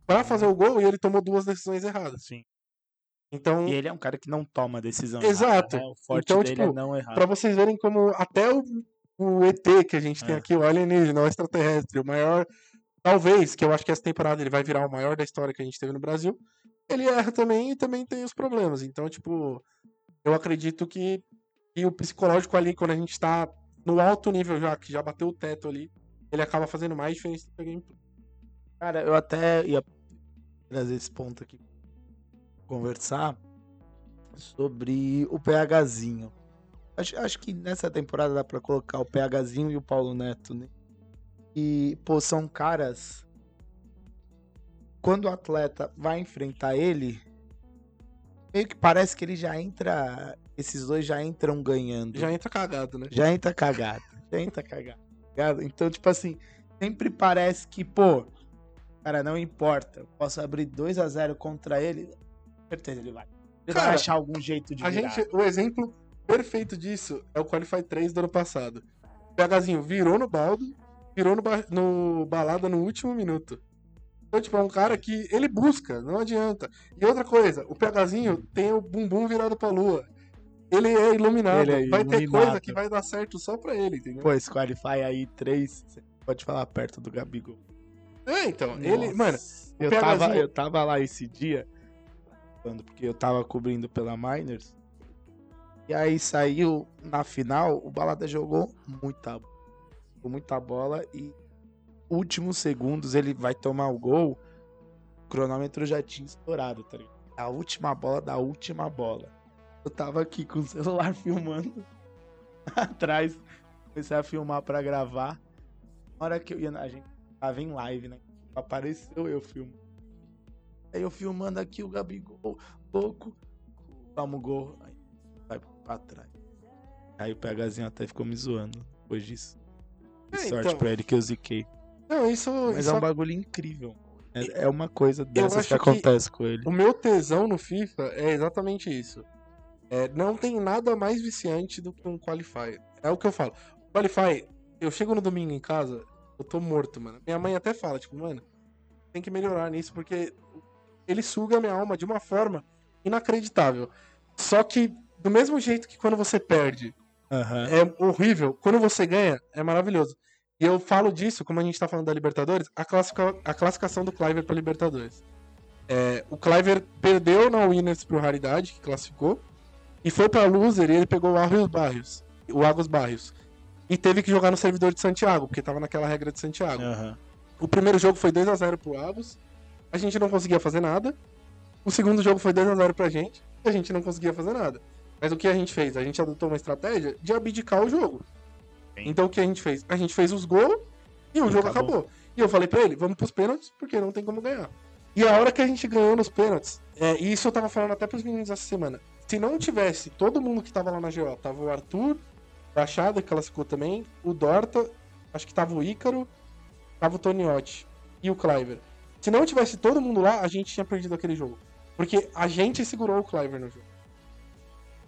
pra fazer o gol e ele tomou duas decisões erradas. Sim. Então, E ele é um cara que não toma decisão. Exato. errada, né? O forte Então, dele é tipo, não errar. Pra vocês verem como até o, o ET que a gente tem É. aqui, o alienígena, o extraterrestre, o maior. Talvez, que eu acho que essa temporada ele vai virar o maior da história que a gente teve no Brasil. Ele erra também e também tem os problemas. Então, tipo, eu acredito que, que o psicológico ali, quando a gente tá no alto nível já, que já bateu o teto ali, ele acaba fazendo mais diferença do que a gameplay. Cara, eu até ia trazer esse ponto aqui conversar sobre o PHzinho. Acho, acho que nessa temporada dá pra colocar o PHzinho e o Paulo Neto, né? E, pô, são caras. Quando o atleta vai enfrentar ele, meio que parece que ele já entra. Esses dois já entram ganhando. Já entra cagado, né? Já entra cagado. Já entra cagado. Então, tipo assim, sempre parece que, pô, cara, não importa. Eu posso abrir 2 a 0 contra ele. Com certeza ele vai. Ele Cara, vai achar algum jeito de A virar. gente, o exemplo perfeito disso é o Qualify 3 do ano passado. O PHzinho virou no baldo, virou no, ba- no balada no último minuto. Então, tipo, é um cara que ele busca, não adianta. E outra coisa, o PHzinho tem o bumbum virado pra lua. Ele é iluminado. Ele é vai ter iluminado. coisa que vai dar certo só pra ele, entendeu? Pô, esse Qualify aí 3, você pode falar perto do Gabigol. É, então, ele, Nossa, mano, o eu tava, eu tava lá esse dia, quando, porque eu tava cobrindo pela Miners. E aí saiu na final, o Balada jogou muita, muita bola e últimos segundos ele vai tomar o gol, o cronômetro já tinha estourado, tá ligado? A última bola da última bola. Eu tava aqui com o celular filmando atrás, comecei a filmar pra gravar. Na hora que eu ia, a gente tava em live, né? Apareceu eu filmo. Aí eu filmando aqui o Gabigol, louco, o gol, aí vai pra trás. Aí o PHzinho até ficou me zoando depois disso. Que É, sorte então. pra ele que eu ziquei. Não, isso, Mas isso é um bagulho incrível. É, é uma coisa dessas que que- acontece com ele. O meu tesão no FIFA é exatamente isso. É, não tem nada mais viciante do que um Qualify. É o que eu falo. Qualify, eu chego no domingo em casa, eu tô morto, mano. Minha mãe até fala, tipo, mano, tem que melhorar nisso, porque ele suga a minha alma de uma forma inacreditável. Só que, do mesmo jeito que quando você perde Aham. é horrível, quando você ganha, é maravilhoso. E eu falo disso, como a gente tá falando da Libertadores, a, classica- a classificação do Cliver pra Libertadores. É, o Cliver perdeu na Winners pro Raridade, que classificou, e foi pra Loser e ele pegou o Águas Barrios, o Águas Barrios. E teve que jogar no servidor de Santiago, porque tava naquela regra de Santiago. Aham. O primeiro jogo foi 2 a 0 pro Águas, a gente não conseguia fazer nada. O segundo jogo foi 2 a 0 pra gente, e a gente não conseguia fazer nada. Mas o que a gente fez? A gente adotou uma estratégia de abdicar o jogo. Sim. Então o que a gente fez? A gente fez os gols e o E jogo acabou. acabou. E eu falei pra ele, vamos pros pênaltis, porque não tem como ganhar. E a hora que a gente ganhou nos pênaltis, é, e isso eu tava falando até pros meninos essa semana. Se não tivesse todo mundo que tava lá na GO, tava o Arthur, Baixada, que classificou também, o Dorta, acho que tava o Ícaro, tava o Toniotti e o Cliver. Se não tivesse todo mundo lá, a gente tinha perdido aquele jogo. Porque a gente segurou o Cliver no jogo.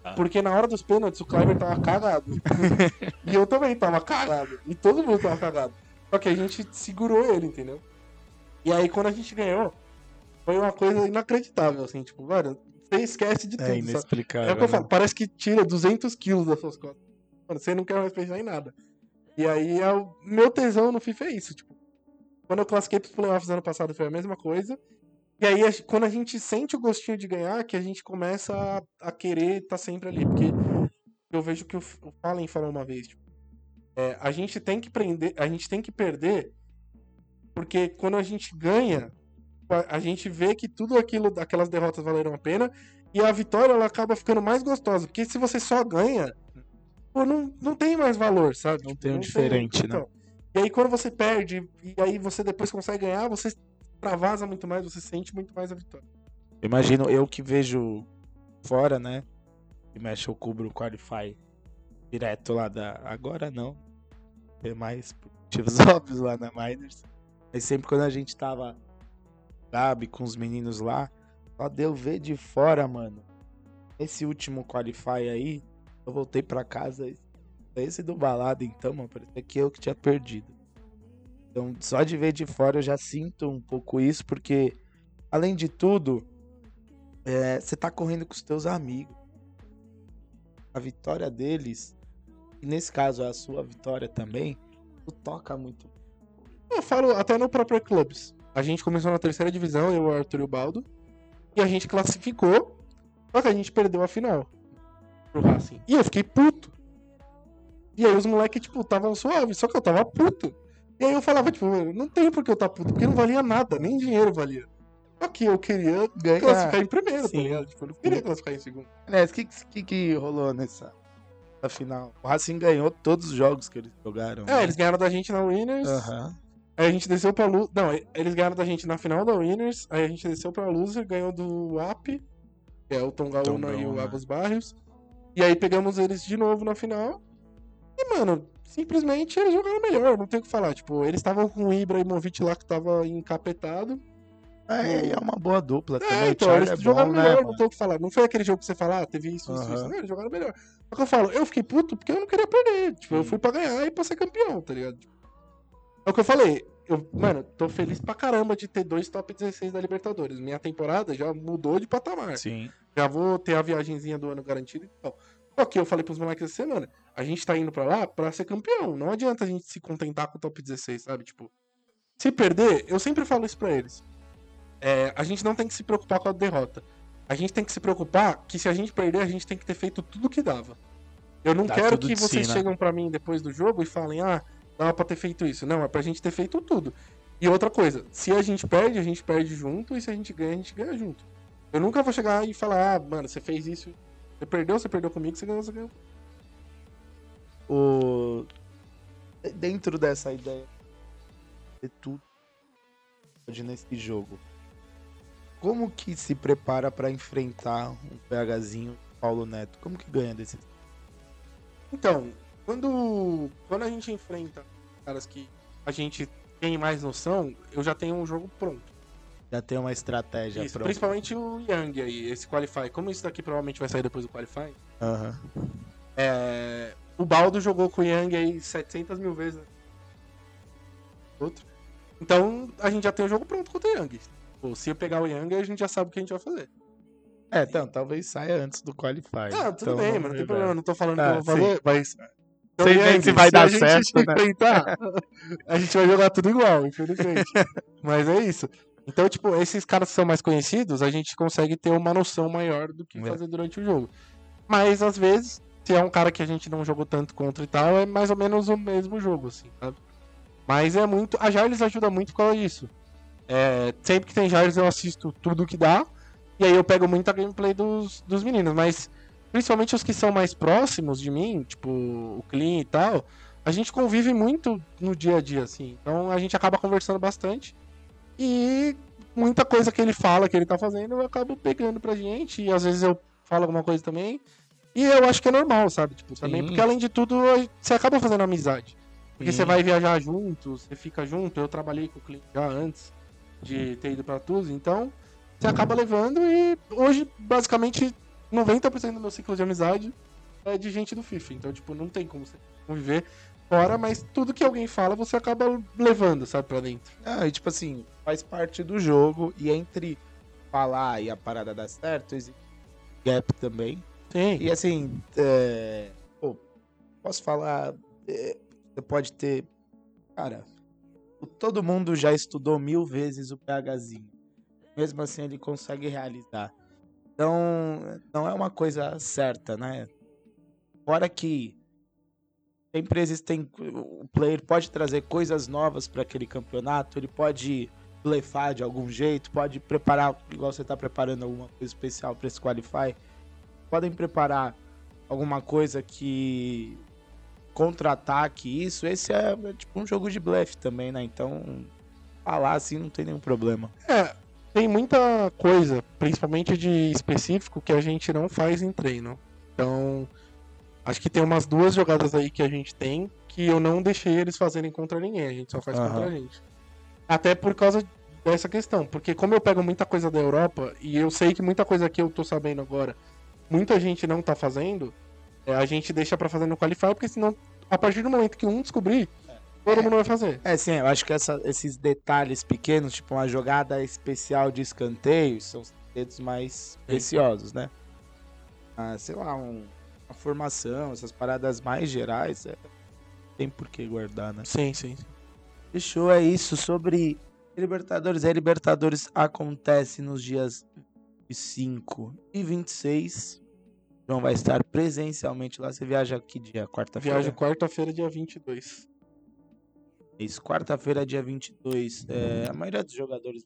Ah. Porque na hora dos pênaltis o Cliver tava cagado. e eu também tava cagado. E todo mundo tava cagado. Só que a gente segurou ele, entendeu? E aí quando a gente ganhou, foi uma coisa inacreditável, assim, tipo, você esquece de tudo. É sabe? inexplicável. É o que eu né? falo, parece que tira 200 quilos das suas costas. Mano, você não quer mais pensar em nada. E aí, é o meu tesão no FIFA é isso, tipo. Quando eu classifiquei pros playoffs ano passado foi a mesma coisa. E aí, quando a gente sente o gostinho de ganhar, que a gente começa a, a querer estar sempre ali. Porque eu vejo que o, o Fallen falou uma vez, tipo, é, a gente tem que prender, a gente tem que perder, porque quando a gente ganha, a, a gente vê que tudo aquilo, aquelas derrotas valeram a pena, e a vitória ela acaba ficando mais gostosa. Porque se você só ganha, pô, não, não tem mais valor, sabe? Não Tipo, tem um diferente, né? E aí quando você perde, e aí você depois consegue ganhar, você extravasa muito mais, você sente muito mais a vitória. Imagino eu que vejo fora, né? Que mexe eu cubro o Qualify direto lá da. Agora não. É mais motivos óbvios lá na Miners. Mas sempre quando a gente tava Gabi com os meninos lá, só deu ver de fora, mano. Esse último Qualify aí, eu voltei pra casa. Esse do balada, então, mano, parecia que eu que tinha perdido. Então, só de ver de fora eu já sinto um pouco isso, porque, além de tudo, é, você tá correndo com os teus amigos. A vitória deles, e nesse caso a sua vitória também, toca muito. Eu falo até no próprio Clubs. A gente começou na terceira divisão, eu, o Arthur e o Baldo. E a gente classificou, só que a gente perdeu a final pro Racing. E eu fiquei puto. E aí os moleques, tipo, estavam suaves, só que eu tava puto. E aí eu falava, tipo, não tem por que eu tá puto, porque não valia nada, nem dinheiro valia. Só que eu queria Ganhar. classificar em primeiro, tá Sim. ligado? Tipo, eu não queria classificar em segundo. Né, o que, que, que rolou nessa, nessa final? O Racing ganhou todos os jogos que eles jogaram. É, eles ganharam da gente na Winners. Aham. Aí a gente desceu pra Loser. Não, eles ganharam da gente na final da Winners. Aí a gente desceu pra Loser, ganhou do AP, que é o Tongaúna e o. Águas Barrios. E aí pegamos eles de novo na final. E, mano, simplesmente eles jogaram melhor, não tem o que falar. Tipo, eles estavam com o Ibrahimovic lá que tava encapetado. É, e é uma boa dupla também. É, o então, eles é bom, jogaram né, melhor, não mano? tem o que falar. Não foi aquele jogo que você fala, ah, teve isso, isso, Aham. isso. Não, eles jogaram melhor. Só que eu falo, eu fiquei puto porque eu não queria perder. Tipo, eu Sim. fui pra ganhar e pra ser campeão, tá ligado? É o que eu falei. Eu, mano, tô feliz pra caramba de ter dois top 16 da Libertadores. Minha temporada já mudou de patamar. Sim. Já vou ter a viagenzinha do ano garantida e tal. Só que eu falei pros moleques essa semana, a gente tá indo pra lá pra ser campeão. Não adianta a gente se contentar com o top 16, sabe? Tipo, se perder, eu sempre falo isso pra eles. É, a gente não tem que se preocupar com a derrota. A gente tem que se preocupar que se a gente perder, a gente tem que ter feito tudo o que dava. Eu não Dá quero que vocês si, né? chegam pra mim depois do jogo e falem, ah, dava pra ter feito isso. Não, é pra gente ter feito tudo. E outra coisa, se a gente perde, a gente perde junto, e se a gente ganha, a gente ganha junto. Eu nunca vou chegar e falar, ah, mano, você fez isso, você perdeu, você perdeu comigo, você ganhou, você ganhou. O... Dentro dessa ideia de tudo nesse jogo, como que se prepara pra enfrentar um PHzinho Paulo Neto? Como que ganha desse? Então, quando, quando a gente enfrenta caras que a gente tem mais noção, eu já tenho um jogo pronto. Já tem uma estratégia Isso, pronta. principalmente o Young aí, esse Qualify. Como isso daqui provavelmente vai sair depois do Qualify, Aham. é, o Baldo jogou com o Young aí 700 mil vezes. né? Outro. Então, a gente já tem o jogo pronto contra o Young. Pô, se eu pegar o Young, a gente já sabe o que a gente vai fazer. É, então, talvez saia antes do Qualify. Ah, tudo Então, bem, mas não tem problema, não tô falando Ah, que eu vou fazer, mas... Então, Sem ver se vai dar a gente certo, se né? enfrentar, a gente vai jogar tudo igual, infelizmente. mas é isso. Então, tipo, esses caras que são mais conhecidos, a gente consegue ter uma noção maior do que É. fazer durante o jogo. Mas, às vezes, se é um cara que a gente não jogou tanto contra e tal, é mais ou menos o mesmo jogo, assim, sabe? Mas é muito... A Jarles ajuda muito por causa disso. É, sempre que tem Jarles eu assisto tudo que dá, e aí eu pego muita gameplay dos, dos meninos, mas principalmente os que são mais próximos de mim, tipo o Clean e tal, a gente convive muito no dia a dia, assim. Então a gente acaba conversando bastante. E muita coisa que ele fala que ele tá fazendo, eu acabo pegando pra gente. E às vezes eu falo alguma coisa também. E eu acho que é normal, sabe? Tipo, também, Sim. porque além de tudo, você acaba fazendo amizade. Porque Sim. você vai viajar junto, você fica junto. Eu trabalhei com o Clean já antes de ter ido pra Tuz, então você acaba levando e hoje, basicamente, 90% do meu ciclo de amizade é de gente do FIFA. Então, tipo, não tem como você conviver fora, mas tudo que alguém fala você acaba levando, sabe, pra dentro. Ah, e tipo assim, faz parte do jogo e entre falar e a parada dar certo, existe gap também. Sim. E assim, é, pô, posso falar, é, você pode ter, cara, todo mundo já estudou mil vezes o PHzinho. Mesmo assim ele consegue realizar. Então, não é uma coisa certa, né? Fora que sempre existem, o player pode trazer coisas novas para aquele campeonato, ele pode blefar de algum jeito, pode preparar, igual você tá preparando alguma coisa especial para esse qualify, podem preparar alguma coisa que contra-ataque isso, esse é, é tipo um jogo de blefe também, né? Então, falar assim não tem nenhum problema. É, tem muita coisa, principalmente de específico, que a gente não faz em treino. Então, acho que tem umas duas jogadas aí que a gente tem que eu não deixei eles fazerem contra ninguém, a gente só faz Aham. contra a gente. Até por causa dessa questão, porque como eu pego muita coisa da Europa e eu sei que muita coisa que eu tô sabendo agora, muita gente não tá fazendo, é, a gente deixa pra fazer no Qualify, porque senão, a partir do momento que um descobrir, todo mundo vai fazer. É, sim, eu acho que essa- esses detalhes pequenos, tipo uma jogada especial de escanteio, são os dedos mais preciosos, né? Ah, sei lá, um- uma formação, essas paradas mais gerais, é, tem por que guardar, né? Sim, sim. Fechou, é isso sobre Libertadores. A Libertadores acontece nos dias 25 e 26. João vai estar presencialmente lá. Você viaja que dia? Quarta-feira? Viagem quarta-feira, dia 22. Quarta-feira, dia 22. É, a maioria dos jogadores.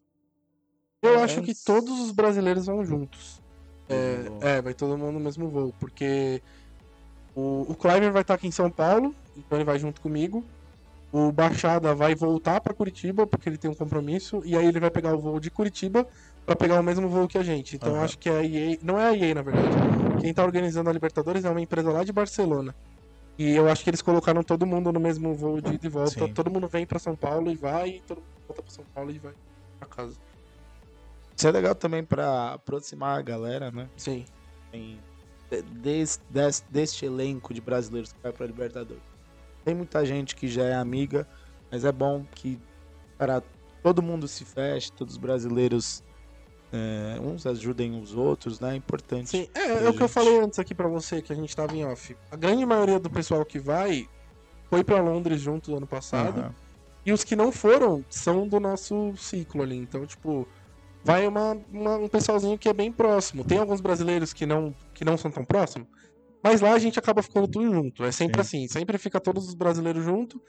Eu acho que todos os brasileiros vão juntos. É, é, vai todo mundo no mesmo voo, porque o, o Cliver vai estar aqui em São Paulo, então ele vai junto comigo. O Baixada vai voltar pra Curitiba, porque ele tem um compromisso, e aí ele vai pegar o voo de Curitiba pra pegar o mesmo voo que a gente. Então eu Aham. acho que a EA, não é a EA na verdade. Quem tá organizando a Libertadores é uma empresa lá de Barcelona. E eu acho que eles colocaram todo mundo no mesmo voo de ida e volta. Sim. Todo mundo vem pra São Paulo e vai, e todo mundo volta pra São Paulo e vai pra casa. Isso é legal também pra aproximar a galera, né? Sim. Tem, de- des- des- deste elenco de brasileiros que vai pra Libertadores. Tem muita gente que já é amiga, mas é bom que para todo mundo se feche, todos os brasileiros é, uns ajudem os outros, né? É importante. Sim, é, é o que eu falei antes aqui pra você, que a gente tava em off. A grande maioria do pessoal que vai foi pra Londres junto do ano passado. Aham. E os que não foram são do nosso ciclo ali. Então, tipo, vai uma, uma- um pessoalzinho que é bem próximo. Tem alguns brasileiros que não, que não são tão próximos. Mas lá a gente acaba ficando tudo junto. É sempre assim, sempre fica todos os brasileiros junto.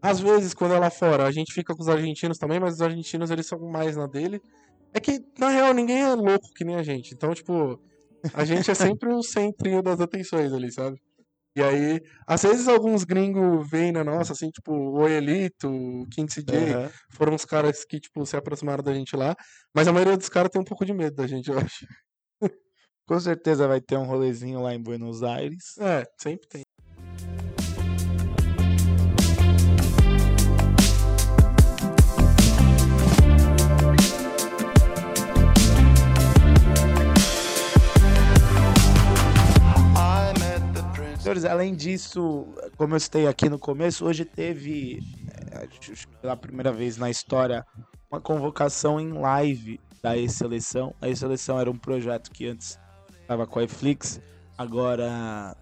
Às vezes, quando é lá fora, a gente fica com os argentinos também, mas os argentinos eles são mais na dele. É que, na real, ninguém é louco que nem a gente. Então, tipo, a gente é sempre o centrinho das atenções ali, sabe? E aí, às vezes alguns gringos vêm na nossa, assim, tipo, o Elito, o King CJ, Aham. foram os caras que, tipo, se aproximaram da gente lá. Mas a maioria dos caras tem um pouco de medo da gente, eu acho. Com certeza vai ter um rolezinho lá em Buenos Aires. É, sempre tem. Senhores, além disso, como eu citei aqui no começo, hoje teve, é, pela primeira vez na história, uma convocação em live da E-Seleção. A E-Seleção era um projeto que antes estava com a Eflix, agora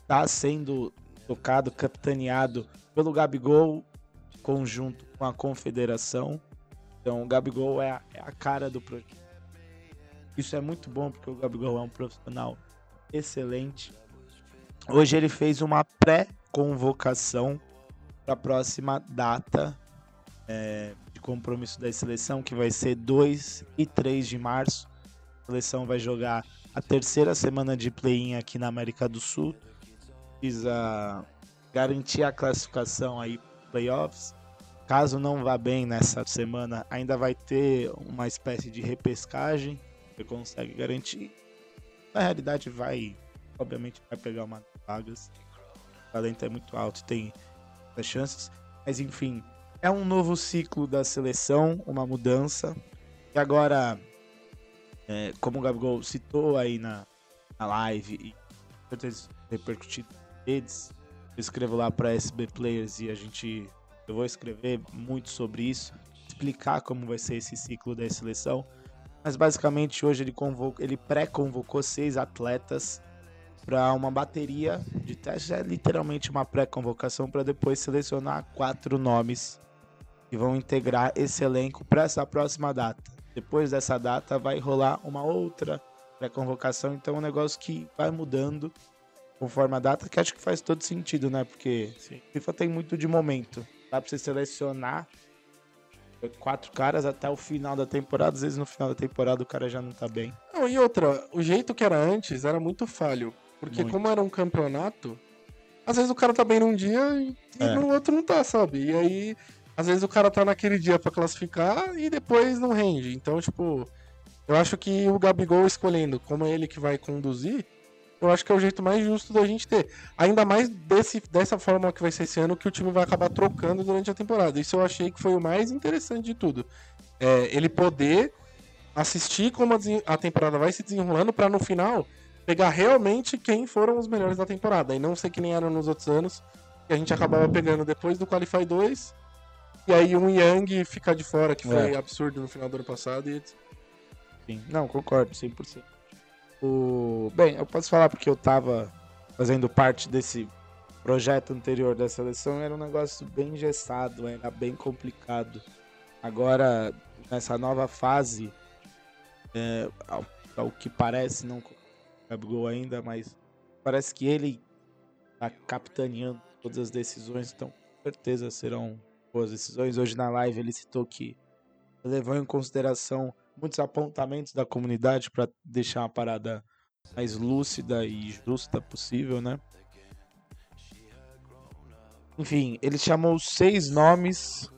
está sendo tocado, capitaneado pelo Gabigol, conjunto com a Confederação. Então, o Gabigol é a, é a cara do projeto. Isso é muito bom, porque o Gabigol é um profissional excelente. Hoje ele fez uma pré-convocação para a próxima data é, de compromisso da seleção, que vai ser 2 e 3 de março. A seleção vai jogar a terceira semana de play-in aqui na América do Sul. Precisa garantir a classificação aí playoffs. Caso não vá bem nessa semana, ainda vai ter uma espécie de repescagem. Você consegue garantir. Na realidade, vai obviamente vai pegar uma vagas. O talento é muito alto, tem muitas chances. Mas enfim, é um novo ciclo da seleção, uma mudança. E agora, é, como o Gabigol citou aí na, na live e certeza repercutido nas redes, eu escrevo lá para SB Players e a gente eu vou escrever muito sobre isso, explicar como vai ser esse ciclo da seleção. Mas basicamente hoje ele, convoca, ele pré-convocou seis atletas para uma bateria de testes. É literalmente uma pré-convocação para depois selecionar quatro nomes que vão integrar esse elenco para essa próxima data. Depois dessa data vai rolar uma outra pré-convocação, então é um negócio que vai mudando conforme a data, que acho que faz todo sentido, né? Porque FIFA tem muito de momento. Dá pra você selecionar quatro caras até o final da temporada. Às vezes no final da temporada o cara já não tá bem. Não, e outra, o jeito que era antes era muito falho. Porque Muito. como era um campeonato, às vezes o cara tá bem num dia e, É. no outro não tá, sabe? E aí, às vezes o cara tá naquele dia pra classificar e depois não rende. Então, tipo, eu acho que o Gabigol escolhendo como é ele que vai conduzir, eu acho que é o jeito mais justo da gente ter. Ainda mais desse, dessa forma que vai ser esse ano, que o time vai acabar trocando durante a temporada. Isso eu achei que foi o mais interessante de tudo. É, ele poder assistir como a, a temporada vai se desenrolando pra no final pegar realmente quem foram os melhores da temporada. E não ser que nem eram nos outros anos, que a gente acabava pegando depois do Qualify 2. E aí um Yang ficar de fora, que foi É. absurdo no final do ano passado. E... Sim. Não, concordo, 100%. O... Bem, eu posso falar porque eu tava fazendo parte desse projeto anterior da seleção, era um negócio bem engessado, era bem complicado. Agora, nessa nova fase, é, ao, ao que parece, não Gabigol ainda, mas parece que ele tá capitaneando todas as decisões, então com certeza serão boas decisões. Hoje na live ele citou que levou em consideração muitos apontamentos da comunidade para deixar uma parada mais lúcida e justa possível, né? Enfim, ele chamou seis nomes.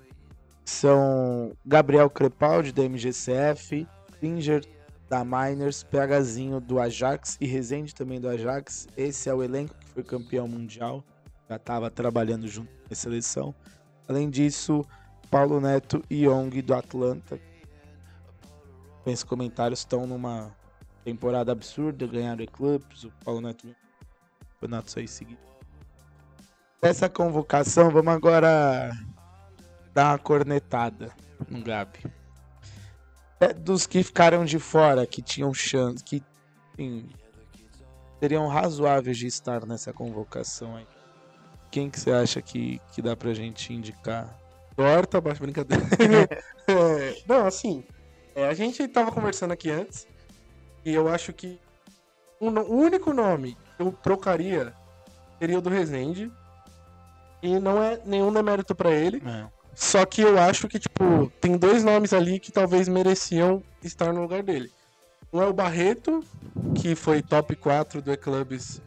São Gabriel Crepaldi, da MGCF, Finger, da Miners, PHzinho do Ajax e Rezende também do Ajax. Esse é o elenco que foi campeão mundial. Já estava trabalhando junto com a seleção. Além disso, Paulo Neto e Young do Atlanta. Esses comentários estão numa temporada absurda, ganharam Eclipse, o Paulo Neto campeonatos aí seguidos. Dessa convocação, vamos agora dar uma cornetada no Gabi. É, dos que ficaram de fora, que tinham chance, que enfim, seriam razoáveis de estar nessa convocação aí. Quem que você acha que, que dá pra gente indicar? Torta, baixa brincadeira. É, não, assim, é, a gente tava conversando aqui antes e eu acho que o, no- o único nome que eu trocaria seria o do Rezende. E não é nenhum demérito pra ele. É. Só que eu acho que, tipo, tem dois nomes ali que talvez mereciam estar no lugar dele. Um é o Barreto, que foi top 4 do E-Clubs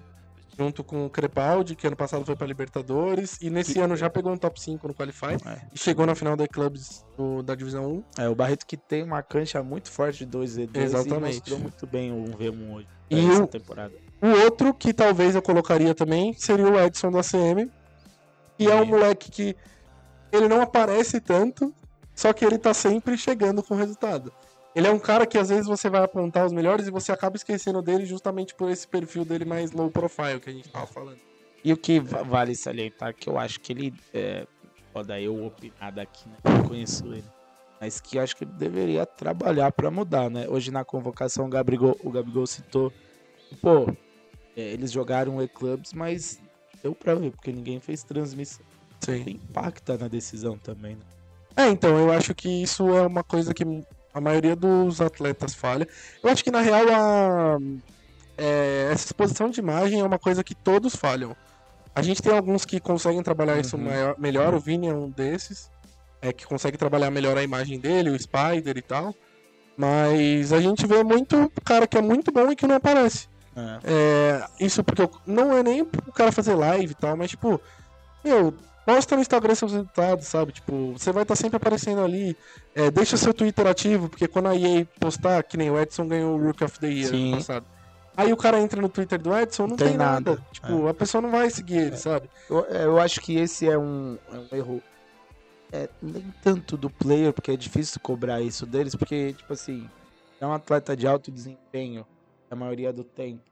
junto com o Crepaldi, que ano passado foi pra Libertadores, e nesse ano já pegou um top 5 no Qualify, É. e chegou na final do E-Clubs do- da Divisão 1. É, o Barreto que tem uma cancha muito forte de 2v2 Exatamente. e mostrou muito bem o 1v1 hoje. E essa o- temporada. O outro que talvez eu colocaria também seria o Edson do ACM, que é um moleque que ele não aparece tanto, só que ele tá sempre chegando com resultado. Ele é um cara que às vezes você vai apontar os melhores e você acaba esquecendo dele justamente por esse perfil dele mais low profile que a gente tava falando. E o que va- vale salientar que eu acho que ele. É, foda eu opinar daqui, né? Eu conheço ele. Mas que eu acho que ele deveria trabalhar pra mudar, né? Hoje na convocação o Gabigol, o Gabigol citou. Pô, é, eles jogaram E-Clubs, mas deu pra ver, porque ninguém fez transmissão. Sim. Impacta na decisão também, né? É, então, eu acho que isso é uma coisa que a maioria dos atletas falha. Eu acho que, na real, a, é, essa exposição de imagem é uma coisa que todos falham. A gente tem alguns que conseguem trabalhar isso Uhum. maior- melhor, o Vini é um desses, é, que consegue trabalhar melhor a imagem dele, o Spider e tal. Mas a gente vê muito cara que é muito bom e que não aparece. É. É, isso porque eu- não é nem o cara fazer live e tal, mas tipo, meu, posta no Instagram seus resultados, sabe? Tipo, você vai estar sempre aparecendo ali. É, deixa o seu Twitter ativo, porque quando a EA postar, que nem o Edson ganhou o Rook of the Year Sim. ano passado. Aí o cara entra no Twitter do Edson, não, Não tem, tem nada. nada. Tipo, a pessoa não vai seguir ele, sabe? Eu, é, eu acho que esse é um, é um erro. É, nem tanto do player, porque é difícil cobrar isso deles, porque, tipo assim, é um atleta de alto desempenho, a maioria do tempo,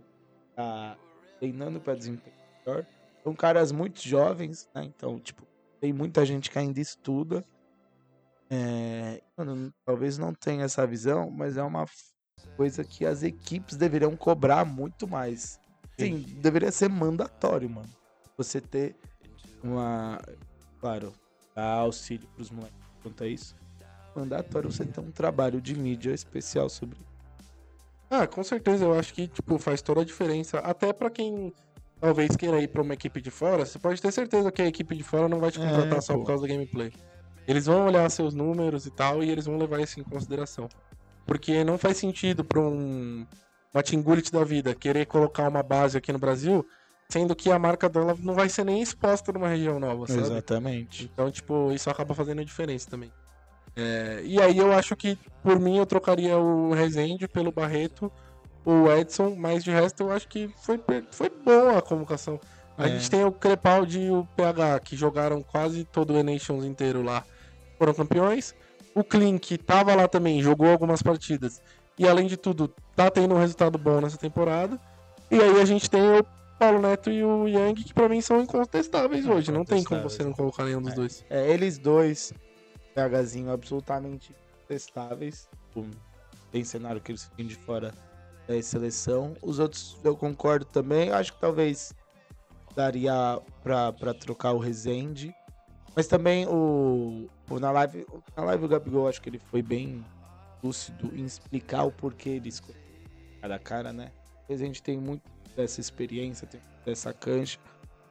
tá treinando para desempenho melhor. São caras muito jovens, né? Então, tipo, tem muita gente que ainda estuda. É, mano, talvez não tenha essa visão, mas é uma coisa que as equipes deveriam cobrar muito mais. Sim, deveria ser mandatório, mano. Você ter uma. Claro, dar auxílio pros moleques quanto a isso. Mandatório você ter um trabalho de mídia especial sobre Ah, com certeza, eu acho que, tipo, faz toda a diferença. Até pra quem talvez queira ir pra uma equipe de fora, você pode ter certeza que a equipe de fora não vai te É, contratar só pô. por causa do gameplay. Eles vão olhar seus números e tal, e eles vão levar isso em consideração. Porque não faz sentido pra um uma Tingulit da vida querer colocar uma base aqui no Brasil, sendo que a marca dela não vai ser nem exposta numa região nova, sabe? Exatamente. Então, tipo, isso acaba fazendo a diferença também. É, e aí eu acho que, por mim, eu trocaria o Rezende pelo Barreto, o Edson, mas de resto eu acho que foi, foi boa a convocação. A É. gente tem o Crepaldi e o PH, que jogaram quase todo o E-Nations inteiro lá, foram campeões. O Klink tava lá também, jogou algumas partidas. E além de tudo, tá tendo um resultado bom nessa temporada. E aí a gente tem o Paulo Neto e o Yang, que pra mim são incontestáveis É, hoje. Não tem como você não colocar nenhum dos É. dois. É, eles dois, PHzinho, absolutamente testáveis. Tipo, Tem cenário que eles ficam de fora da seleção. Os outros eu concordo também. Acho que talvez daria pra trocar o Rezende. Mas também o, o na live, na live o Gabigol acho que ele foi bem lúcido em explicar o porquê ele escolheu cada cara, né? O Rezende tem muito dessa experiência, tem dessa cancha.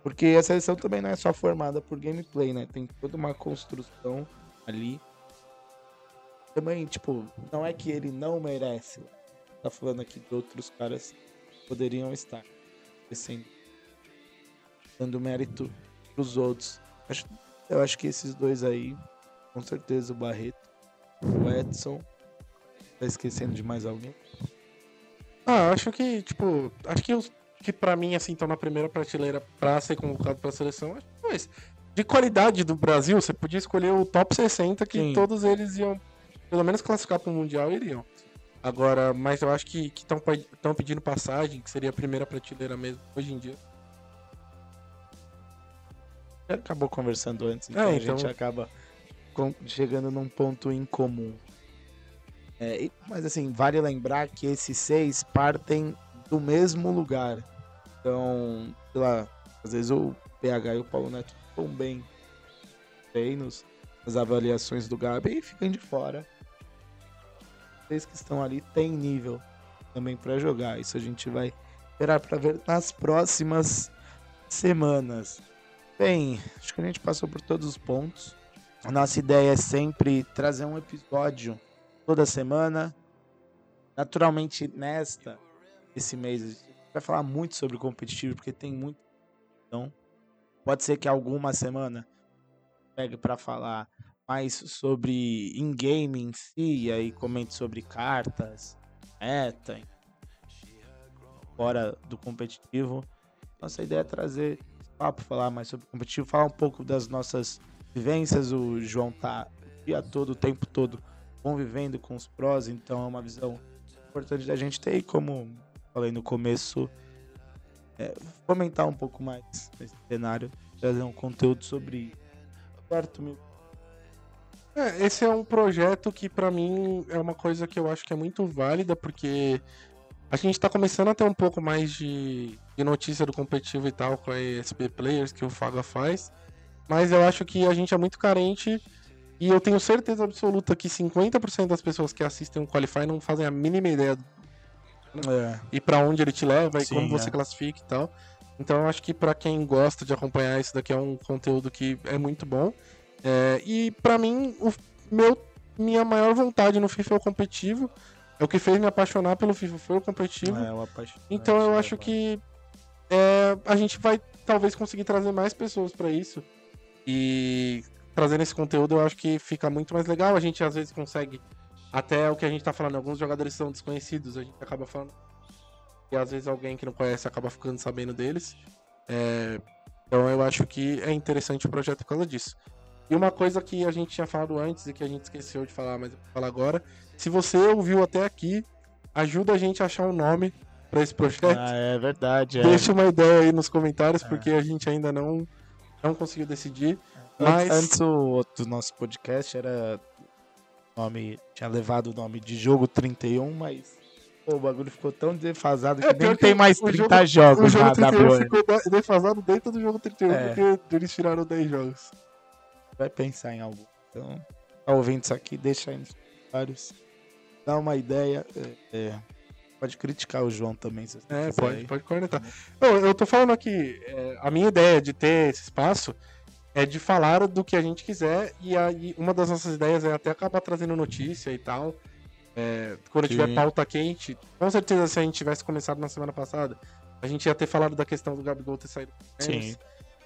Porque a seleção também não é só formada por gameplay, né? Tem toda uma construção ali. Também, tipo, não é que ele não merece. Tá falando aqui de outros caras que poderiam estar descendo, dando mérito pros outros. Acho- eu acho que esses dois aí, com certeza o Barreto, o Edson. Tá esquecendo de mais alguém? Ah, acho que, tipo, acho que os que pra mim, assim, estão na primeira prateleira pra ser convocado pra seleção, acho que foi esse. De qualidade do Brasil, você podia escolher o top 60, que Sim. todos eles iam, pelo menos, classificar pro Mundial e iriam. Agora, mas eu acho que estão pedindo passagem, que seria a primeira prateleira mesmo, hoje em dia. Acabou conversando antes, então, É, a então- gente acaba chegando num ponto em comum. É, mas assim, vale lembrar que esses seis partem do mesmo lugar. Então, sei lá, às vezes o PH e o Paulo Neto estão bem nos treinos, as avaliações do Gabi e ficam de fora. Vocês que estão ali têm nível também para jogar. Isso a gente vai esperar para ver nas próximas semanas. Bem, acho que a gente passou por todos os pontos. A nossa ideia é sempre trazer um episódio toda semana. Naturalmente, nesta, esse mês, a gente vai falar muito sobre competitivo, porque tem muito. Então, pode ser que alguma semana pegue para falar mais sobre in-game em si, e aí comente sobre cartas, meta, fora do competitivo. Nossa ideia é trazer esse papo, falar mais sobre competitivo, falar um pouco das nossas vivências. O João tá o dia todo, o tempo todo convivendo com os prós, então é uma visão importante da gente ter e como falei no começo, é, fomentar um pouco mais esse cenário, trazer um conteúdo sobre certo mil É, esse é um projeto que pra mim é uma coisa que eu acho que é muito válida, porque a gente tá começando a ter um pouco mais de, de notícia do competitivo e tal com a ESP Players que o Faga faz, mas eu acho que a gente é muito carente e eu tenho certeza absoluta que 50% das pessoas que assistem o Qualify não fazem a mínima ideia É, e pra onde ele te leva e Sim, como você é. classifica e tal. Então eu acho que pra quem gosta de acompanhar isso daqui é um conteúdo que é muito bom. É, e pra mim, o meu, minha maior vontade no FIFA é o competitivo. É o que fez me apaixonar pelo FIFA foi o competitivo. é. Então eu acho que é, a gente vai talvez conseguir trazer mais pessoas pra isso. E trazendo esse conteúdo eu acho que fica muito mais legal. A gente às vezes consegue até o que a gente tá falando, alguns jogadores são desconhecidos, a gente acaba falando. E às vezes alguém que não conhece acaba ficando sabendo deles. É, então eu acho que é interessante o projeto por causa disso. E uma coisa que a gente tinha falado antes e que a gente esqueceu de falar, mas eu vou falar agora. Se você ouviu até aqui, ajuda a gente a achar um nome pra esse projeto. Ah, é verdade. É. Deixa uma ideia aí nos comentários, porque a gente ainda não, não conseguiu decidir. Mas Antes, o outro nosso podcast era nome tinha levado o nome de jogo 31, mas pô, o bagulho ficou tão defasado que É, nem tem mais o 30 jogo- jogos o jogo na 31 WN. ficou defasado dentro do jogo 31, É. porque eles tiraram 10 jogos. Vai pensar em algo. Então, tá ouvindo isso aqui, deixa aí nos comentários. Dá uma ideia. é, é, pode criticar o João também, se você É, pode, aí. pode cornetar. Eu, eu tô falando aqui, é, a minha ideia de ter esse espaço é de falar do que a gente quiser e aí uma das nossas ideias é até acabar trazendo notícia e tal. É, quando Sim. tiver pauta quente, com certeza se a gente tivesse começado na semana passada, a gente ia ter falado da questão do Gabigol ter saído. Sim.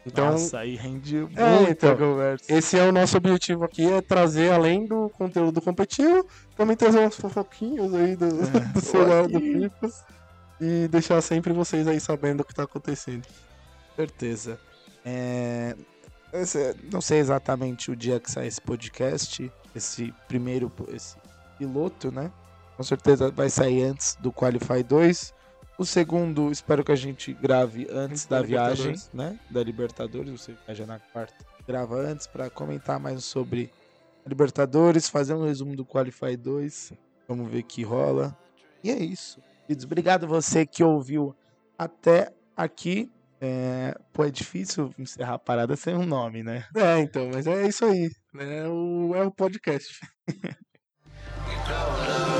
Então, Nossa, aí rende É, muita então, conversa. esse é o nosso objetivo aqui, é trazer, além do conteúdo competitivo, também trazer uns fofoquinhos aí do, do celular do. FIFA e deixar sempre vocês aí sabendo o que tá acontecendo. certeza. É, esse- não sei exatamente o dia que sai esse podcast, esse primeiro, esse piloto, né? Com certeza vai sair antes do Qualify 2. O segundo, espero que a gente grave antes Da da viagem, né? Da Libertadores, você viaja na quarta. Grava antes para comentar mais sobre Libertadores, fazer um resumo do Qualify 2. Vamos ver o que rola. E é isso. Obrigado você que ouviu até aqui. É, pô, é difícil encerrar a parada sem um nome, né? É, então, mas é isso aí. né? É o, é o podcast.